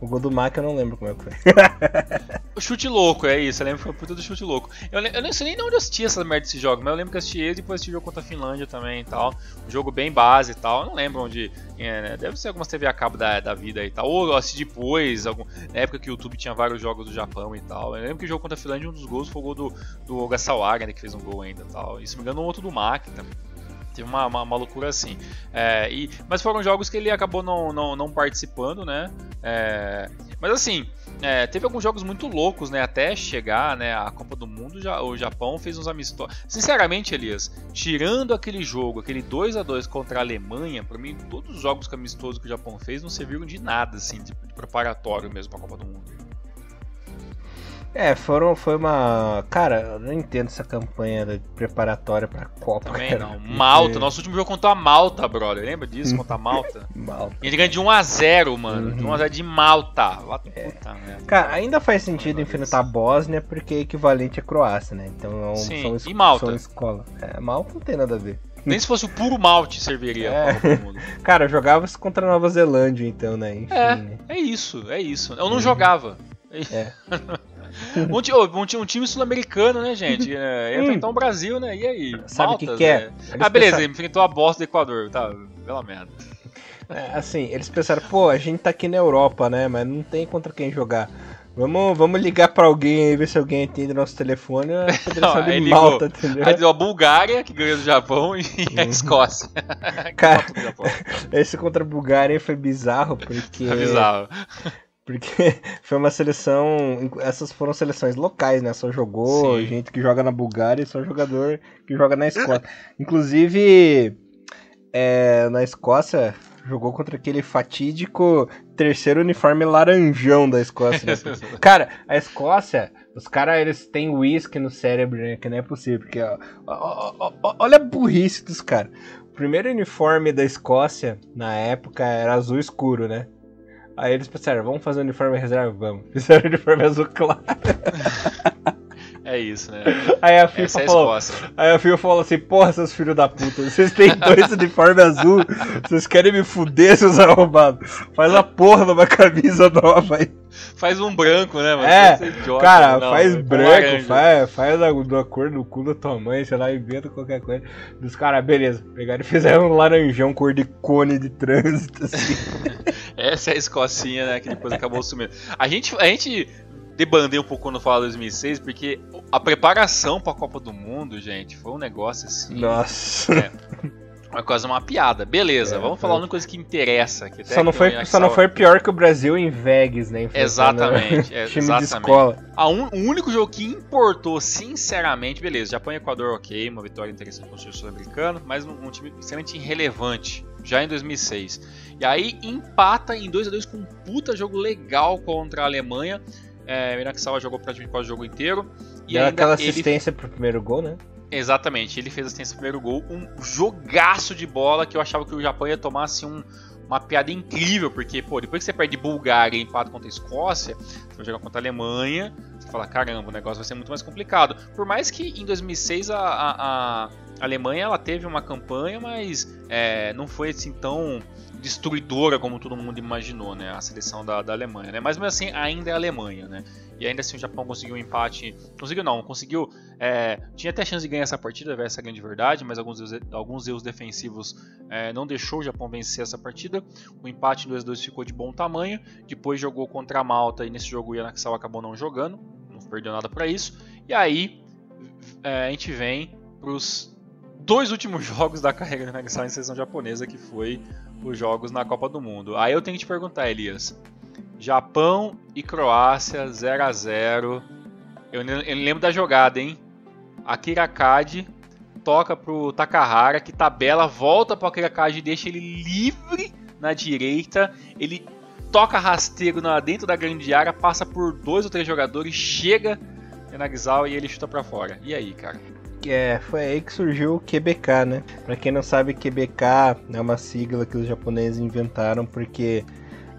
O gol do Mac eu não lembro como é que foi. o chute louco, é isso. Eu lembro que foi puta do chute louco. Eu, eu não sei nem onde eu assisti essa merda desse jogo, mas eu lembro que eu assisti ele e depois assisti o jogo contra a Finlândia também e tal. Um jogo bem base e tal. Eu não lembro onde. É, né? Deve ser algumas TV a cabo da, da vida e tal. Ou eu assisti depois, algum, na época que o YouTube tinha vários jogos do Japão e tal. Eu lembro que o jogo contra a Finlândia, um dos gols foi o gol do, do Ogasawara, né, que fez um gol ainda e tal. E se não me engano, um outro do Mac também. Teve uma, uma, uma, loucura assim. É, e, mas foram jogos que ele acabou não, não, não participando, né? É, mas assim, é, teve alguns jogos muito loucos, né? Até chegar né, a Copa do Mundo, já, o Japão fez uns amistosos. Sinceramente, Elias, tirando aquele jogo, aquele 2 a 2 contra a Alemanha, para mim, todos os jogos amistosos que o Japão fez não serviram de nada, assim, de, de preparatório mesmo para a Copa do Mundo. É, foram, foi uma. Cara, eu não entendo essa campanha preparatória pra Copa. Também cara, não. Malta, nosso último jogo contra a Malta, brother. Lembra disso? Contra a Malta? Malta. E ele ganha de 1x0, mano. Uhum. De 1x0 de Malta. É. Cara, ainda faz sentido enfrentar a Bósnia porque é equivalente à Croácia, né? Então Sim. são, es e Malta. são escola. É, Malta não tem nada a ver. Nem se fosse o puro malte serviria. É. Cara, jogava se contra a Nova Zelândia, então, né? Enfim, é, né? é isso, é isso. Eu não uhum. jogava. É. um, um, um, time sul-americano, né, gente? É, ia enfrentar o Brasil, né? E aí? Sabe o que, que é? ah, beleza, pensaram... enfrentou a bosta do Equador, tá? Pela merda. É, assim, eles pensaram, pô, a gente tá aqui na Europa, né? Mas não tem contra quem jogar. Vamos, vamos ligar pra alguém e ver se alguém atende nosso telefone. A Federação de Malta, entendeu? Aí deu a Bulgária, que ganhou do Japão, e a uhum. Escócia. Cara, esse contra a Bulgária foi bizarro, porque. É bizarro. Porque foi uma seleção. Essas foram seleções locais, né? Só jogou Sim. gente que joga na Bulgária e só jogador que joga na Escócia. Inclusive, é, na Escócia, jogou contra aquele fatídico terceiro uniforme laranjão da Escócia. Né? cara, a Escócia, os caras eles têm uísque no cérebro, né? Que não é possível. Porque, ó, ó, ó, olha a burrice dos caras. O primeiro uniforme da Escócia, na época, era azul escuro, né? Aí eles pensaram, vamos fazer o uniforme reserva? Vamos. Fizeram uniforme azul claro. É isso, né? Aí a FIFA Essa é a falou. Aí a FIFA falou assim, porra, seus filhos da puta, vocês têm dois uniformes azul, vocês querem me fuder, seus arrombados. Faz a porra de uma camisa nova aí. Faz um branco, né, mano? É, Você idiota, Cara, não, faz com branco, laranja. faz, faz da, da cor do cu da tua mãe, sei lá, inventa qualquer coisa. Dos caras, beleza, pegaram e fizeram um laranjão cor de cone de trânsito, assim. Essa é a Escocinha, né, que depois acabou sumindo. A gente, a gente debandeia um pouco quando fala 2006, porque a preparação pra Copa do Mundo, gente, foi um negócio assim. Nossa. É, uma coisa, uma piada. Beleza, É, vamos foi. falar uma coisa que interessa. Que Só não, foi, só não foi pior que o Brasil em Vegas, né? Exatamente, é, Time de exatamente. escola. A un- o único jogo que importou, sinceramente, beleza, Japão e Equador, ok, uma vitória interessante contra o time sul-americano, mas um, um time extremamente irrelevante, já em 2006. E aí empata em 2 a 2 com um puta jogo legal contra a Alemanha. É, Minaxawa jogou praticamente quase o jogo inteiro. E Deu aquela ele assistência pro primeiro gol, né? Exatamente, ele fez assistência no primeiro gol, um jogaço de bola que eu achava que o Japão ia tomar assim, um- uma piada incrível, porque, pô, depois que você perde Bulgária e empata contra a Escócia, você vai jogar contra a Alemanha, você fala, caramba, o negócio vai ser muito mais complicado. Por mais que em 2006 a, a- a Alemanha ela teve uma campanha, mas é, não foi assim tão destruidora como todo mundo imaginou, né? A seleção da, da Alemanha, né? Mas mesmo assim, ainda é a Alemanha, né? E ainda assim o Japão conseguiu um empate. Conseguiu não, conseguiu. é, tinha até chance de ganhar essa partida, essa é a grande verdade, mas alguns alguns erros defensivos é, não deixou o Japão vencer essa partida. O empate em 2x2 ficou de bom tamanho. Depois jogou contra a Malta e nesse jogo o Yanakisawa acabou não jogando. Não perdeu nada para isso. E aí é, a gente vem para os dois últimos jogos da carreira do Yanakisawa em seleção japonesa, que foi os jogos na Copa do Mundo. Aí eu tenho que te perguntar, Elias. Japão e Croácia 0 a 0 Eu, eu lembro da jogada, hein? Akira Kade toca pro Takahara, que tabela, volta pro Akira Kade e deixa ele livre na direita. Ele toca rasteiro na, dentro da grande área, passa por dois ou três jogadores, chega em Nagzawa e ele chuta pra fora. E aí, cara? É, foi aí que surgiu o QBK, né? Pra quem não sabe, QBK é uma sigla que os japoneses inventaram porque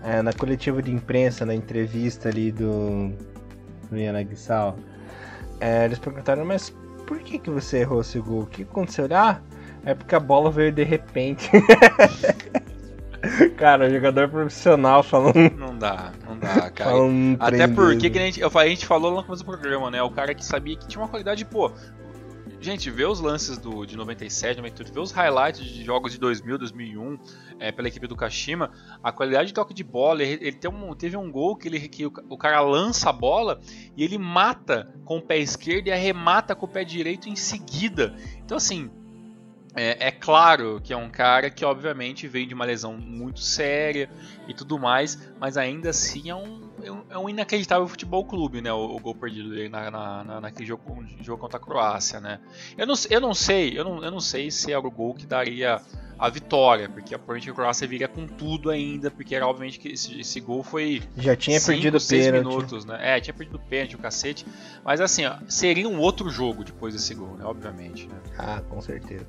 é, na coletiva de imprensa, na entrevista ali do, do Yanagisawa, é, eles perguntaram, mas por que, que você errou esse gol? O que aconteceu? Ah, é porque a bola veio de repente. Cara, jogador profissional falando, Não dá, não dá, cara. Até porque, que a gente, eu falei- a gente falou lá no começo do programa, né? O cara que sabia que tinha uma qualidade, pô. Gente, vê os lances do, de 97, 98, vê os highlights de jogos de 2000, 2001 é, pela equipe do Kashima. A qualidade de toque de bola, ele, ele um- teve um gol que, ele, que o, o cara lança a bola e ele mata com o pé esquerdo e arremata com o pé direito em seguida. Então, assim, é, é claro que é um cara que, obviamente, veio de uma lesão muito séria e tudo mais, mas ainda assim é um, é um, é um inacreditável futebol clube, né? O, o gol perdido dele na, na, na- naquele jogo, jogo contra a Croácia, né? Eu não, eu não sei, eu não, eu não sei se era o gol que daria a vitória, porque provavelmente a Croácia viria com tudo ainda, porque era obviamente que esse, esse gol foi Já tinha cinco, perdido seis pênalti. minutos, né? É, tinha perdido o pênalti, o cacete, mas assim, ó, seria um outro jogo depois desse gol, né? Obviamente, né? Ah, com certeza.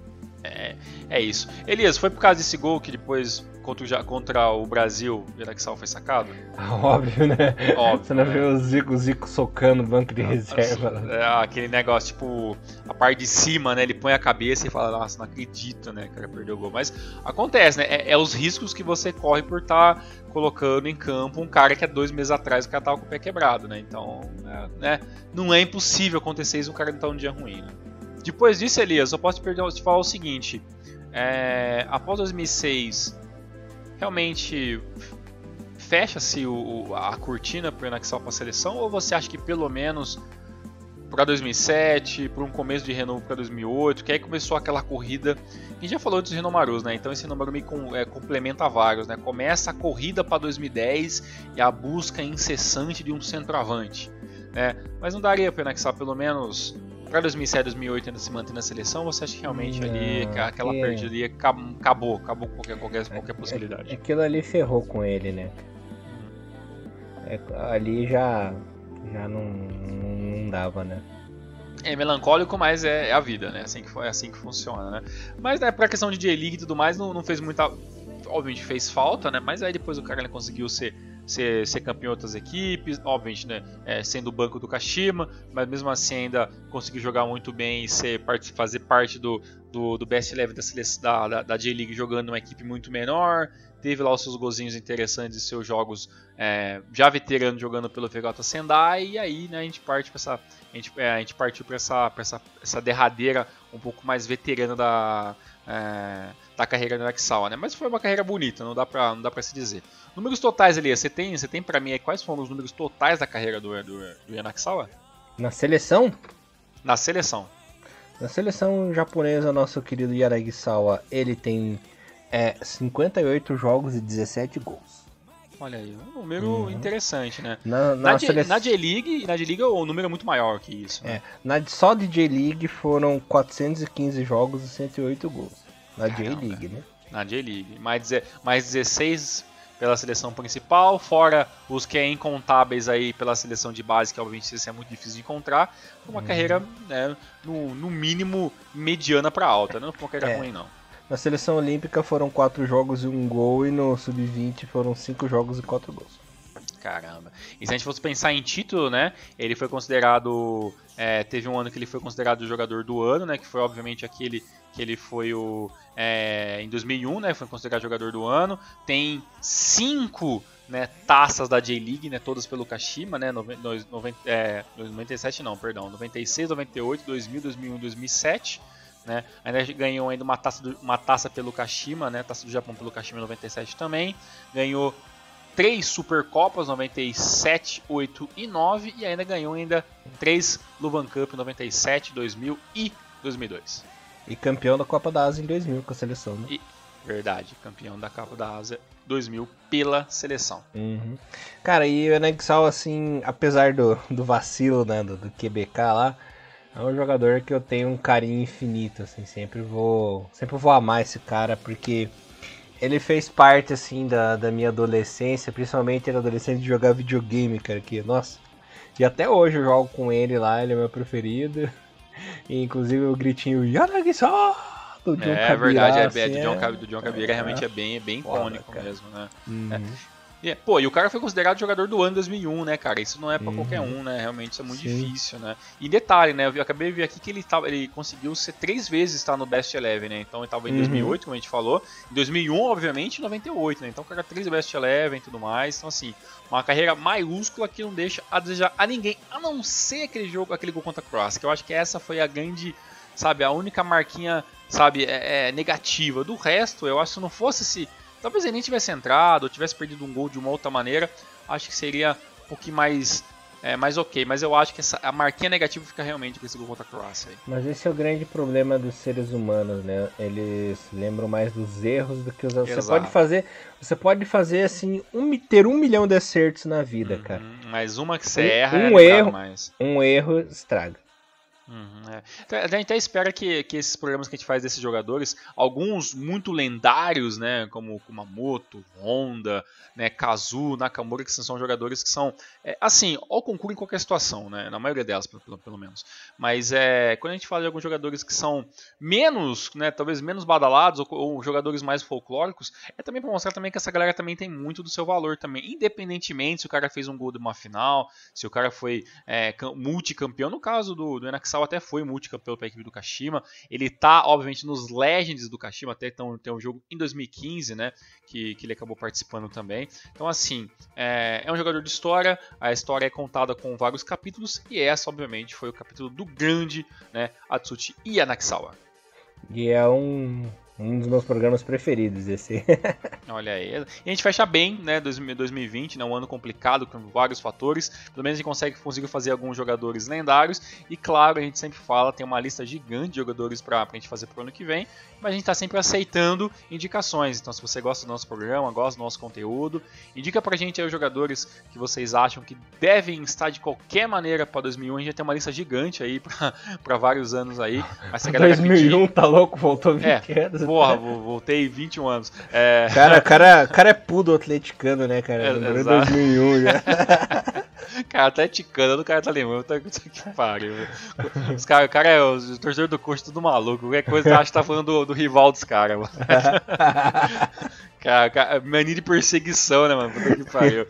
É isso. Elias, foi por causa desse gol que depois contra o, contra o Brasil o Iraxal foi sacado? Óbvio, né? Óbvio, Você não né? vê o Zico, o Zico socando o banco de reserva. lá. É, aquele negócio, tipo, a parte de cima, né? Ele põe a cabeça e fala, nossa, não acredito, né? O cara perdeu o gol. Mas acontece, né? É, é os riscos que você corre por estar colocando em campo um cara que há dois meses atrás o cara tava com o pé quebrado, né? Então, é, né? Não é impossível acontecer isso um cara não tá um dia ruim, né? Depois disso, Elias, eu posso te, perder- te falar o seguinte. É, após 2006, realmente fecha-se a cortina para o Enaxal para a seleção ou você acha que pelo menos para 2007, para um começo de renovo para 2008, que aí começou aquela corrida. A gente já falou dos Renomarus, né? Então esse Renomaru meio com, é, complementa vários, né? Começa a corrida para 2010 e a busca incessante de um centroavante, né? Mas não daria para o Enaxal pelo menos para 2007, 2008 ainda se manter na seleção? Você acha que realmente ali Não, ca- aquela que- perdida ali acab- acabou, acabou com qualquer, qualquer, qualquer possibilidade? Aquilo ali ferrou com ele, né? É, ali já, já não, não dava, né? É melancólico, mas é, é a vida, né? Assim que, foi- é assim que funciona, né? Mas né, pra questão de J-League e tudo mais, não, não fez muita. Obviamente fez falta, né? Mas aí depois o cara ele conseguiu ser ser, ser campeão em outras equipes, obviamente, né, é, sendo o banco do Kashima, mas mesmo assim ainda conseguir jogar muito bem e ser, fazer parte do, do, do best level da, da, da J-League jogando uma equipe muito menor, teve lá os seus golzinhos interessantes e seus jogos é, já veterano jogando pelo Vegeta Sendai, e aí né, a gente parte para essa. A gente, é, a gente partiu para essa, essa, essa derradeira um pouco mais veterana da, é, da carreira do Nexal, né? Mas foi uma carreira bonita, não dá pra, não dá pra se dizer. Números totais, ali, você tem, você tem pra mim aí, quais foram os números totais da carreira do, do, do Yanakisawa? Na seleção? Na seleção. Na seleção japonesa, nosso querido Yanagisawa, ele tem é 58 jogos e 17 gols. Olha aí, um número uhum. interessante, né? Na, na, na, J-League, na J-League o número é muito maior que isso. Né? É, na, só de J-League foram 415 jogos e 108 gols. Na J-League, né? Na J-League. Mais, mais 16 pela seleção principal, fora os que é incontáveis aí pela seleção de base, que obviamente isso é muito difícil de encontrar. Uma uhum. carreira, né, no, no mínimo, mediana para alta, não uma carreira é. ruim não. Na seleção olímpica foram 4 jogos e 1 gol, e no sub-20 foram 5 jogos e 4 gols. Caramba. E se a gente fosse pensar em título, né? Ele foi considerado. É, teve um ano que ele foi considerado o jogador do ano, né? Que foi obviamente aquele que ele foi o. É, em 2001, né? Foi considerado jogador do ano. Tem cinco né, taças da J-League, né? Todas pelo Kashima, né? No, no, no, é, 97 não, perdão. 96, 98, 2000, 2001, 2007 né? Ainda ganhou ainda uma taça, do, uma taça pelo Kashima, né? Taça do Japão pelo Kashima 97 também. Ganhou três Supercopas 97, 8 e 9 e ainda ganhou ainda três Luvan Cup 97, 2000 e 2002. E campeão da Copa da Ásia em 2000 com a seleção, né? E, verdade, campeão da Copa da Ásia 2000 pela seleção. Uhum. Cara, e o Enexal, assim, apesar do, do vacilo, né, do, do QBK lá, é um jogador que eu tenho um carinho infinito, assim, sempre vou, sempre vou amar esse cara porque ele fez parte assim da, da minha adolescência, principalmente na adolescência de jogar videogame, cara, que nossa. E até hoje eu jogo com ele lá, ele é meu preferido. E, inclusive o gritinho Yanagi-san! do John É, é verdade, é, assim, é, do John, é, do John Kabira é, realmente é bem, é bem icônico mesmo, né? Uhum. É. Pô, e o cara foi considerado jogador do ano 2001, né, cara? Isso não é pra uhum. qualquer um, né? Realmente isso é muito Sim. difícil, né? E detalhe, né? Eu acabei de ver aqui que ele, tava, ele conseguiu ser três vezes estar no Best Eleven, né? Então ele tava em uhum. 2008, como a gente falou. Em 2001, obviamente, em 98, né? Então o cara três Best Eleven e tudo mais. Então, assim, uma carreira maiúscula que não deixa a desejar a ninguém, a não ser aquele jogo, aquele gol contra Cross, que eu acho que essa foi a grande, sabe, a única marquinha, sabe, é, é negativa. Do resto, eu acho que se não fosse esse Talvez ele nem tivesse entrado ou tivesse perdido um gol de uma outra maneira. Acho que seria um pouquinho mais, é, mais ok. Mas eu acho que essa, a marquinha negativa fica realmente com esse gol contra a Croácia. Aí. Mas esse é o grande problema dos seres humanos, né? Eles lembram mais dos erros do que os erros. Você pode fazer, você pode fazer assim, um, ter um milhão de acertos na vida, uhum, cara. Mas uma que você um, erra um é erro, mais. Um erro estraga. Uhum, é. Então, a gente até espera que, que esses programas que a gente faz desses jogadores, alguns muito lendários, né, como Kumamoto, Honda, né, Kazu, Nakamura, que são jogadores que são, é, assim, ao concurso em qualquer situação, né, na maioria delas, pelo, pelo menos. Mas é, quando a gente fala de alguns jogadores que são menos, né, talvez menos badalados ou, ou jogadores mais folclóricos, é também para mostrar também que essa galera também tem muito do seu valor também, independentemente se o cara fez um gol de uma final, se o cara foi é, multicampeão, no caso do, do Enaxal até foi multicampeão pela equipe do Kashima. Ele tá, obviamente, nos Legends do Kashima, até então tem um jogo em 2015, né? Que, que ele acabou participando também. Então, assim, é, é um jogador de história, a história é contada com vários capítulos, e essa, obviamente, foi o capítulo do grande, né? Atsushi Yanakisawa. E é um um dos meus programas preferidos, esse. Olha aí. E a gente fecha bem, né? 2020, né? Um ano complicado, com vários fatores. Pelo menos a gente consegue, conseguiu fazer alguns jogadores lendários. E claro, a gente sempre fala, tem uma lista gigante de jogadores pra, pra gente fazer pro ano que vem. Mas a gente tá sempre aceitando indicações. Então, se você gosta do nosso programa, gosta do nosso conteúdo, indica pra gente aí os jogadores que vocês acham que devem estar de qualquer maneira pra 2001. A gente já tem uma lista gigante aí pra, pra vários anos aí. Mas 2001 pedir... tá louco, voltou 20 é, anos. Porra, voltei 21 anos. É... Cara, cara, cara é pudo atleticano, né, cara? É, 2001 já. cara, atleticano, o cara tá lembrando, tá que pariu. Os cara, o cara é o torcedor do coxo tudo maluco. Qualquer coisa acha que tá falando do, do rival dos caras, Cara, mania de perseguição, né, mano? Puta que pariu.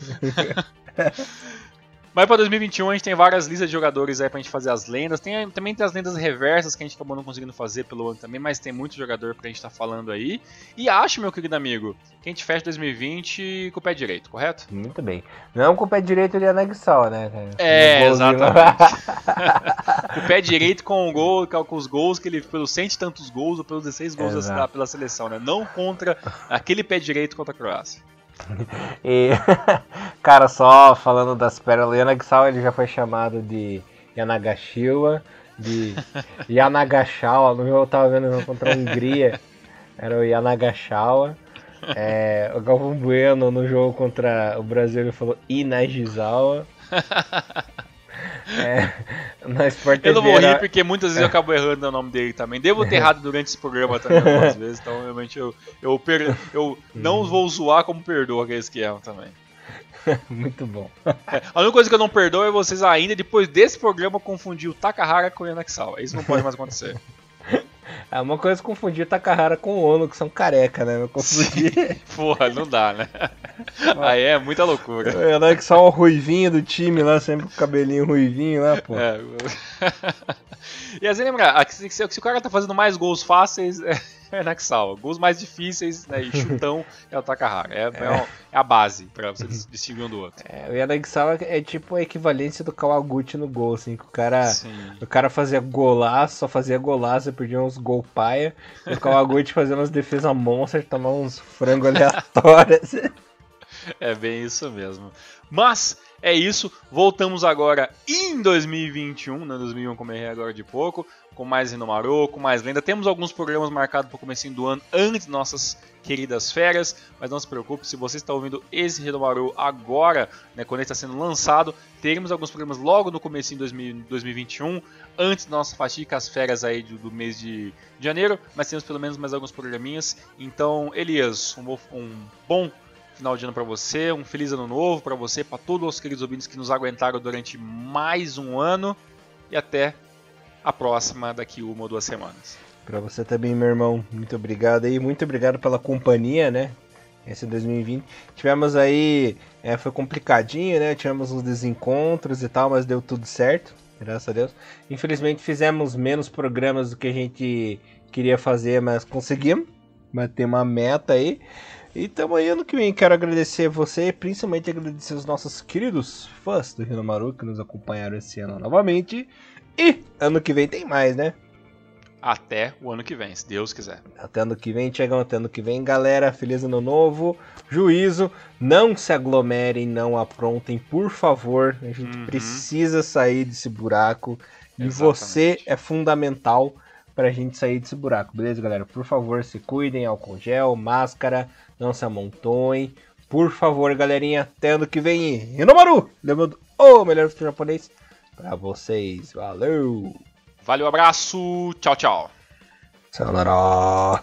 Mas para 2021 a gente tem várias listas de jogadores aí pra gente fazer as lendas. Tem, também tem as lendas reversas que a gente acabou não conseguindo fazer pelo ano também, mas tem muito jogador pra gente estar tá falando aí. E acho, meu querido amigo, que a gente fecha 2020 com o pé direito, correto? Muito bem. Não com o pé direito de Anagsal, né? É, exatamente. com o pé direito com o gol, com os gols que ele, pelos cento e tantos gols ou pelos 16 gols da, pela seleção, né? Não contra aquele pé direito contra a Croácia. e, cara, só falando das pérolas, Yanagisawa ele já foi chamado de Yanagashiwa, de Yanagashawa, no jogo eu tava vendo contra a Hungria, era o Yanagashawa. É, o Galvão Bueno no jogo contra o Brasil ele falou Inagizawa. É, na Sport TV eu não vou rir porque muitas vezes eu acabo errando o nome dele também. Devo ter errado durante esse programa também algumas vezes, então realmente eu, eu, per, eu não uhum. vou zoar como perdoo aqueles que erram também. Muito bom. É, a única coisa que eu não perdoo é vocês ainda, depois desse programa, confundir o Takahara com o Yanakisawa. Isso não pode mais acontecer. É uma coisa é confundir Takahara com o Ono, que são careca, né? Eu confundi. Porra, não dá, né? Aí é muita loucura. É, não é que só o ruivinho do time lá, sempre com o cabelinho ruivinho lá, pô. É. e assim, lembra, se o cara tá fazendo mais gols fáceis, é, é Naxal. Gols mais difíceis, né, e chutão é o Takahara. É, é. é, a base pra você distinguir um do outro. É, o Yanagisawa é tipo a equivalência do Kawaguchi no gol, assim, que o cara, o cara fazia golaço, só fazia golaço, perdia uns gol paia, e o Kawaguchi fazia umas defesas monstras, tomava uns frangos aleatórios. É bem isso mesmo. Mas é isso, voltamos agora em 2021, né? 2001 como errei agora de pouco, com mais Renomaru, com mais lenda. Temos alguns programas marcados para o começo do ano, antes de nossas queridas férias, mas não se preocupe, se você está ouvindo esse Renomaru agora, né, quando ele está sendo lançado, teremos alguns programas logo no começo de 2021, antes da nossa fatídica as férias aí do, do mês de janeiro, mas temos pelo menos mais alguns programinhas. Então, Elias, um, um bom final de ano para você, um feliz ano novo para você, para todos os queridos ouvintes que nos aguentaram durante mais um ano e até a próxima daqui uma ou duas semanas. Para você também, meu irmão, muito obrigado aí, muito obrigado pela companhia, né? Esse 2020. Tivemos aí, é, foi complicadinho, né? Tivemos uns desencontros e tal, mas deu tudo certo, graças a Deus. Infelizmente fizemos menos programas do que a gente queria fazer, mas conseguimos bater uma meta aí. E tamo aí ano que vem. Quero agradecer você, principalmente agradecer os nossos queridos fãs do Rinomaru que nos acompanharam esse ano novamente. E ano que vem tem mais, né? Até o ano que vem, se Deus quiser. Até ano que vem, Tiagão, até ano que vem, galera. Feliz ano novo. Juízo. Não se aglomerem, não aprontem, por favor. A gente uhum. precisa sair desse buraco. E Exatamente. você é fundamental pra gente sair desse buraco, beleza, galera? Por favor, se cuidem, álcool gel, máscara, não se amontoem. Por favor, galerinha, até ano que vem. Rinomaru, levando o melhor futebol japonês pra vocês. Valeu! Valeu, abraço, tchau, tchau. Sayonara.